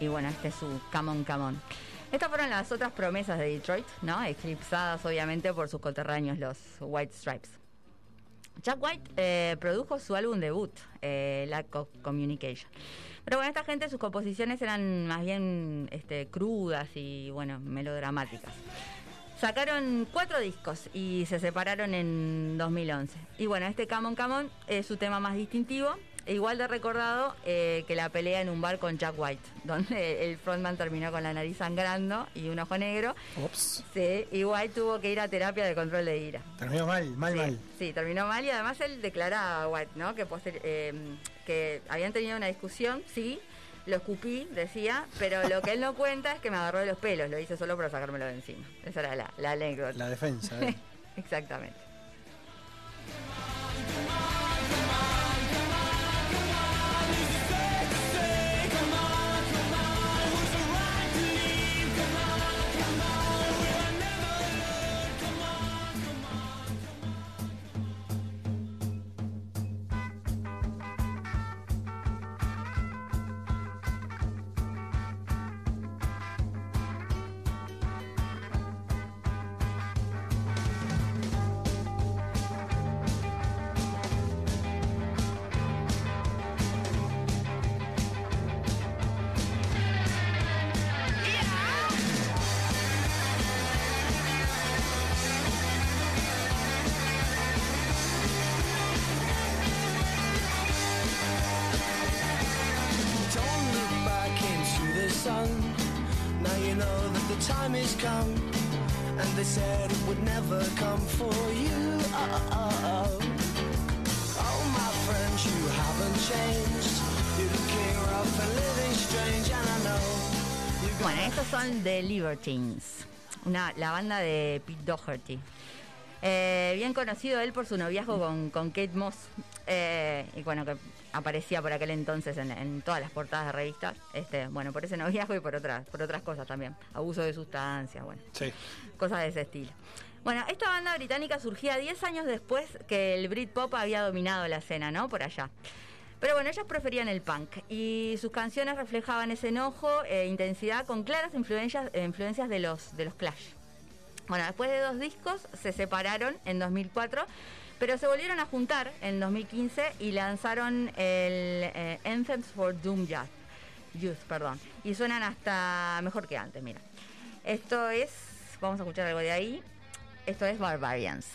Y bueno, este es su Come On. Estas fueron las otras promesas de Detroit, ¿no? Eclipsadas obviamente por sus coterráneos, los White Stripes. Jack White eh, produjo su álbum debut, eh, Lack of Communication. Pero bueno, esta gente, sus composiciones eran más bien este, crudas y, bueno, melodramáticas. Sacaron cuatro discos y se separaron en 2011. Y bueno, este Come On, Come On es su tema más distintivo, igual de recordado eh, que la pelea en un bar con Jack White, donde el frontman terminó con la nariz sangrando y un ojo negro. Ups. Sí, y White tuvo que ir a terapia de control de ira. Terminó mal, mal, Sí, mal. sí, terminó mal y además él declaraba a White, ¿no? Que, eh, que habían tenido una discusión, sí, lo escupí, decía, pero lo que él no cuenta es que me agarró de los pelos, lo hice solo para sacármelo de encima. Esa era la, la anécdota. La defensa. ¿eh? Exactamente. Libertines, una, la banda de Pete Doherty. Eh, bien conocido él por su noviazgo con, con Kate Moss, eh, y bueno, que aparecía por aquel entonces en, en todas las portadas de revistas. Este, bueno, por ese noviazgo y por otras, por otras cosas también. Abuso de sustancias, bueno, Sí. cosas de ese estilo. Bueno, esta banda británica surgía 10 años después que el Britpop había dominado la escena, ¿no? Por allá. Pero bueno, ellos preferían el punk y sus canciones reflejaban ese enojo e intensidad con claras influencias, de, los, de los Clash. Bueno, después de dos discos se separaron en 2004, pero se volvieron a juntar en 2015 y lanzaron el eh, Anthems for Doom Youth, Youth, perdón, y suenan hasta mejor que antes, mira. Esto es, vamos a escuchar algo de ahí, esto es Barbarians.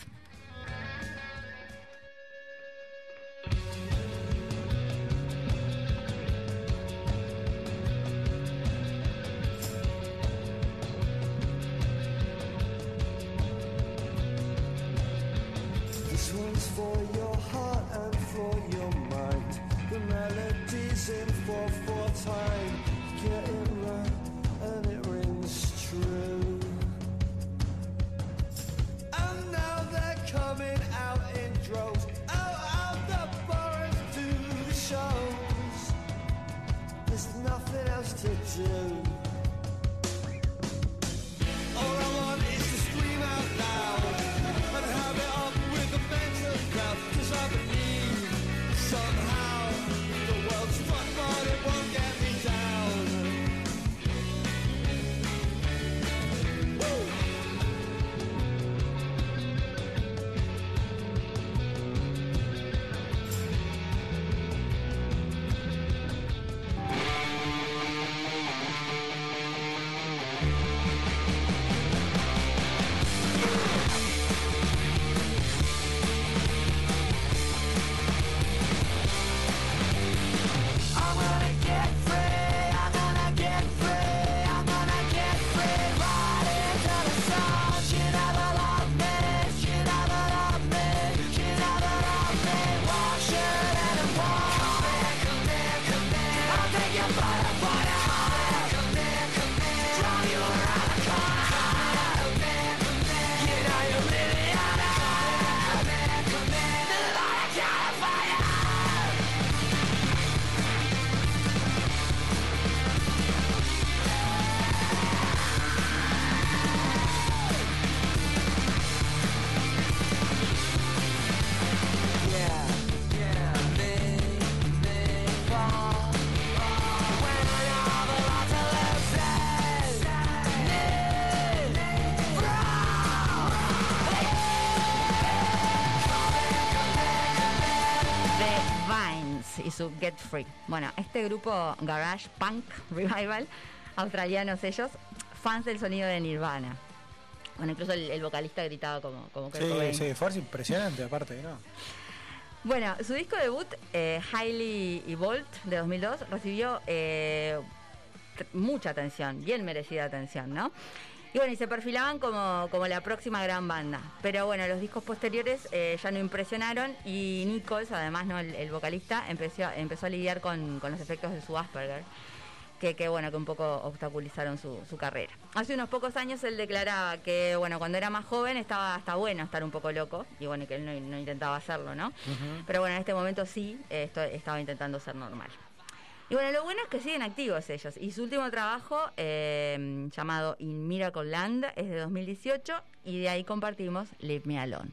For your heart and for your mind. The melody's in 4 4 time. Get Get Free. Bueno, este grupo Garage Punk Revival, australianos ellos, fans del sonido de Nirvana. Bueno, incluso el, el vocalista gritaba como, como Kurt Sí, Cobain. sí, fuerza impresionante aparte, ¿no? Bueno, su disco debut, eh, Hailey y Bolt, de 2002, recibió eh, mucha atención, bien merecida atención, ¿no? Y bueno, y se perfilaban como, como la próxima gran banda. Pero bueno, los discos posteriores eh, ya no impresionaron y Nichols, además, ¿no? el, el vocalista, empezó, empezó a lidiar con, con los efectos de su Asperger. Que, que, bueno, que un poco obstaculizaron su, su carrera. Hace unos pocos años él declaraba que bueno, cuando era más joven estaba hasta bueno estar un poco loco, y bueno, que él no, no intentaba hacerlo, ¿no? Pero bueno, en este momento sí, esto, estaba intentando ser normal. Y bueno, lo bueno es que siguen activos ellos. Y su último trabajo, eh, llamado In Miracle Land, es de 2018 y de ahí compartimos Leave Me Alone.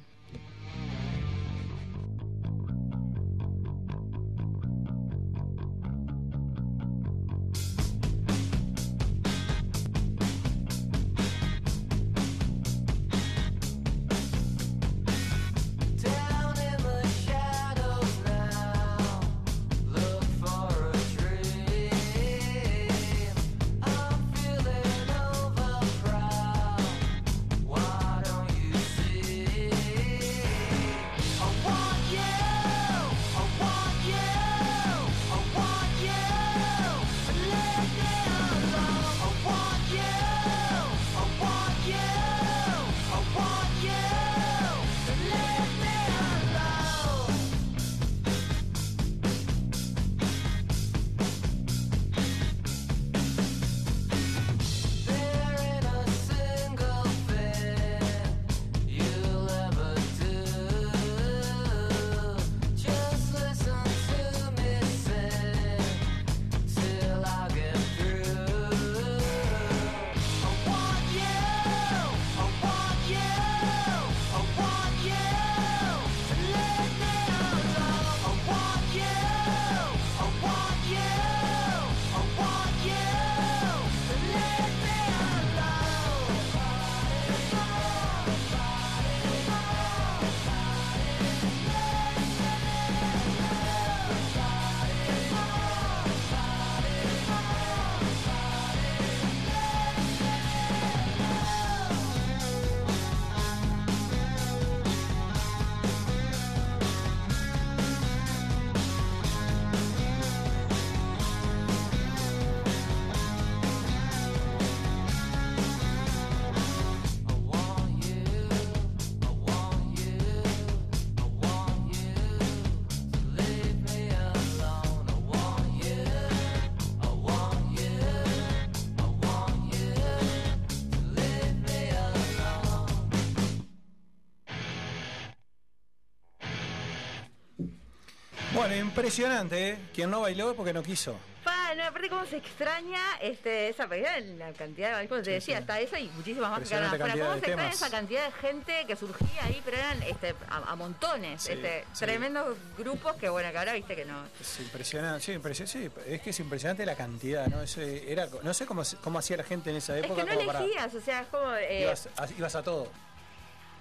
Bueno, impresionante, ¿eh? Quien no bailó porque no quiso. Pa, no, aparte cómo se extraña este, esa la cantidad de bailes, te decía, hasta eso y muchísimas más que Impresionante ¿Cómo se extraña temas. esa cantidad de gente que surgía ahí, pero eran este, a, a montones, Sí, este, sí. tremendos grupos que bueno, que ahora viste que no. Es impresionante, sí, impresio- sí, es que es impresionante la cantidad, ¿no? Eso era, no sé cómo, cómo hacía la gente en esa Es época. que no como para- elegías, o sea, es como... eh, ibas, a, ibas a todo.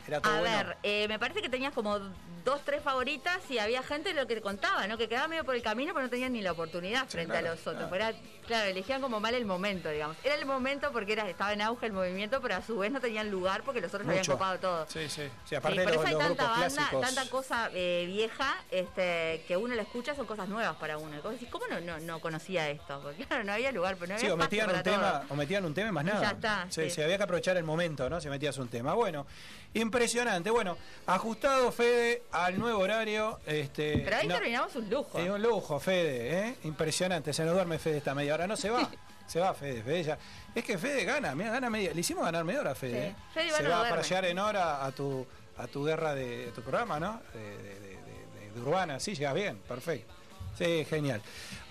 Era todo A bueno. ver, eh, me parece que tenías como dos, tres favoritas y había gente lo que te contaba, ¿no? Que quedaba medio por el camino pero no tenían ni la oportunidad frente claro, a los otros. claro. Era- claro, elegían como mal el momento, digamos. Era el momento porque era, estaba en auge el movimiento, pero a su vez no tenían lugar porque los otros habían Mucho. copado todo. Sí, sí. Sí, Sí, aparte por de eso hay tanta banda, clásicos. tanta cosa eh, vieja este, que uno la escucha, son cosas nuevas para uno. Y vos decís, ¿cómo no, no, no conocía esto? Porque claro, no había lugar, pero no Sí, había o espacio metían, un para tema, todo. o metían un tema y más Y nada. ya está, Sí, sí. sí, había que aprovechar el momento, ¿no? Si metías un tema. Bueno, impresionante. Bueno, ajustado, Fede, al nuevo horario. Este, Pero ahí no- terminamos un lujo. Es un lujo, Fede, ¿eh? Impresionante. Se nos duerme Fede esta media hora. No se va. Se va Fede, Fede ya. Es que Fede gana, mira, gana media. Le hicimos ganar media hora a Fede. Sí. ¿eh? Fede se no va para llegar en hora a tu a tu guerra de, tu programa, ¿no? De, de- de- de- de Urbana, sí, llegas bien, perfecto. Sí, genial.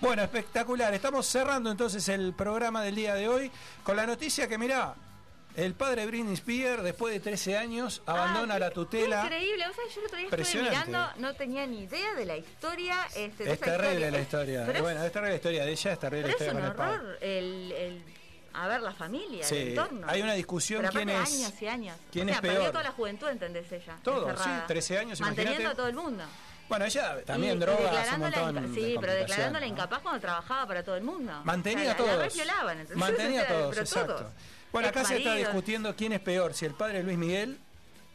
Bueno, espectacular. Estamos cerrando entonces el programa del día de hoy con la noticia que, mirá, el padre Britney Spears, después de 13 años, abandona Ah, la qué- tutela. increíble, vos sabés, yo el otro día estuve mirando, no tenía ni idea de la historia. Este, de Es terrible la historia. Pero, bueno, es, terrible la historia de ella, es terrible la pero es historia un con el horror el, el- a ver, la familia, Sí, el entorno. hay una discusión Pero quién es- años y años. quién o sea, es peor. toda la juventud, ¿entendés ella? Todo, encerrada. sí, 13 años, Manteniendo imagínate. a todo el mundo. Bueno, ella también Y- droga, hace un montón de Sí, pero declarándola incapaz cuando trabajaba para todo el mundo. Mantenía O sea, a todos. La, la ¿entendés? Mantenía a O sea, todos, pero exacto. todos. Bueno, acá se está discutiendo quién es peor, si el padre Luis Miguel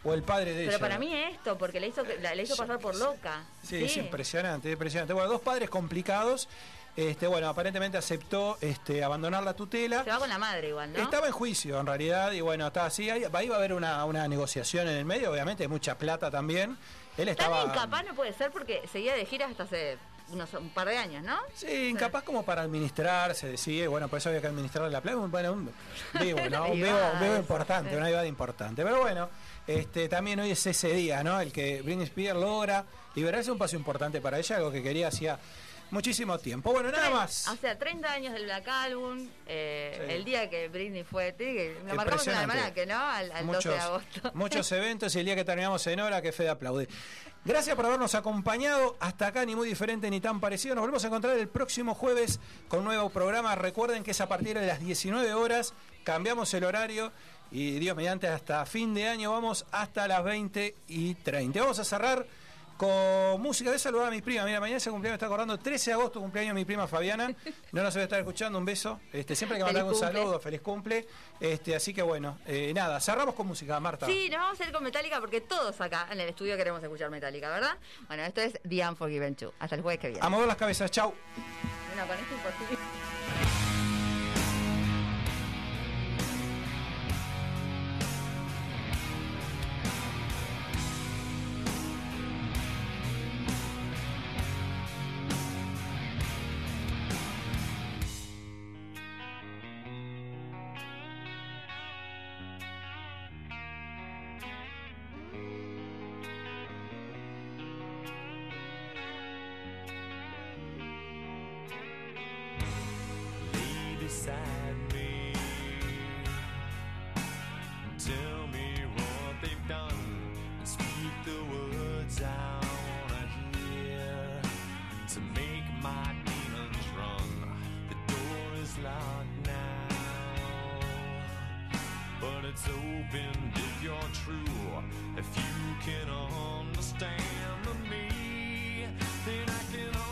o el padre de ella. Pero para mí esto, porque le hizo, la, le hizo pasar por loca. Sí, es impresionante, impresionante. Bueno, dos padres complicados. Este, bueno, aparentemente aceptó este, abandonar la tutela. Se va con la madre igual, ¿no? Estaba en juicio en realidad y bueno, está así. Ahí, ahí va a haber una, una negociación en el medio, obviamente, mucha plata también. Él Tan estaba. incapaz no puede ser porque seguía de giras hasta hace unos, un par de años, ¿no? Sí, incapaz como para administrar, se decía, y bueno, por eso había que administrar la plata. Un- Bueno, un vivo, ¿no? Un vivo, un vivo Privada, importante, una privada importante. Pero bueno, este, también hoy es ese día, ¿no? El que Britney Spears logra liberarse un paso importante para ella, algo que quería hacía muchísimo tiempo. Bueno, nada más. O sea, 30 años del Black Album, eh, Sí. el día que Britney fue, que- lo marcamos en Impresionante. almanaque, ¿no? Al, al 12 de agosto. muchos eventos y el día que terminamos en hora, que Fede aplaude. Gracias por habernos acompañado. Hasta acá, ni muy diferente ni tan parecido. Nos volvemos a encontrar el próximo jueves con un nuevo programa. Recuerden que es a partir de las 19 horas. Cambiamos el horario y Dios mediante hasta fin de año vamos hasta las 20 y 30. Vamos a cerrar con música. A saludar a mi prima. Mira, mañana ese cumpleaños me está acordando. 13 de agosto, cumpleaños de mi prima Fabiana. No nos debe estar escuchando. Un beso. Este, siempre hay que mandar un saludo. Feliz cumple. Este, así que bueno, eh, nada, cerramos con música, Marta. Sí, nos vamos a ir con Metallica porque todos acá en el estudio queremos escuchar Metallica, ¿verdad? Bueno, esto es The Unforgiven 2. Hasta el jueves que viene. A mover las cabezas. Chau. No, con esto imposible. It's open if you're true. If you can understand me, then I can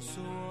is closed, so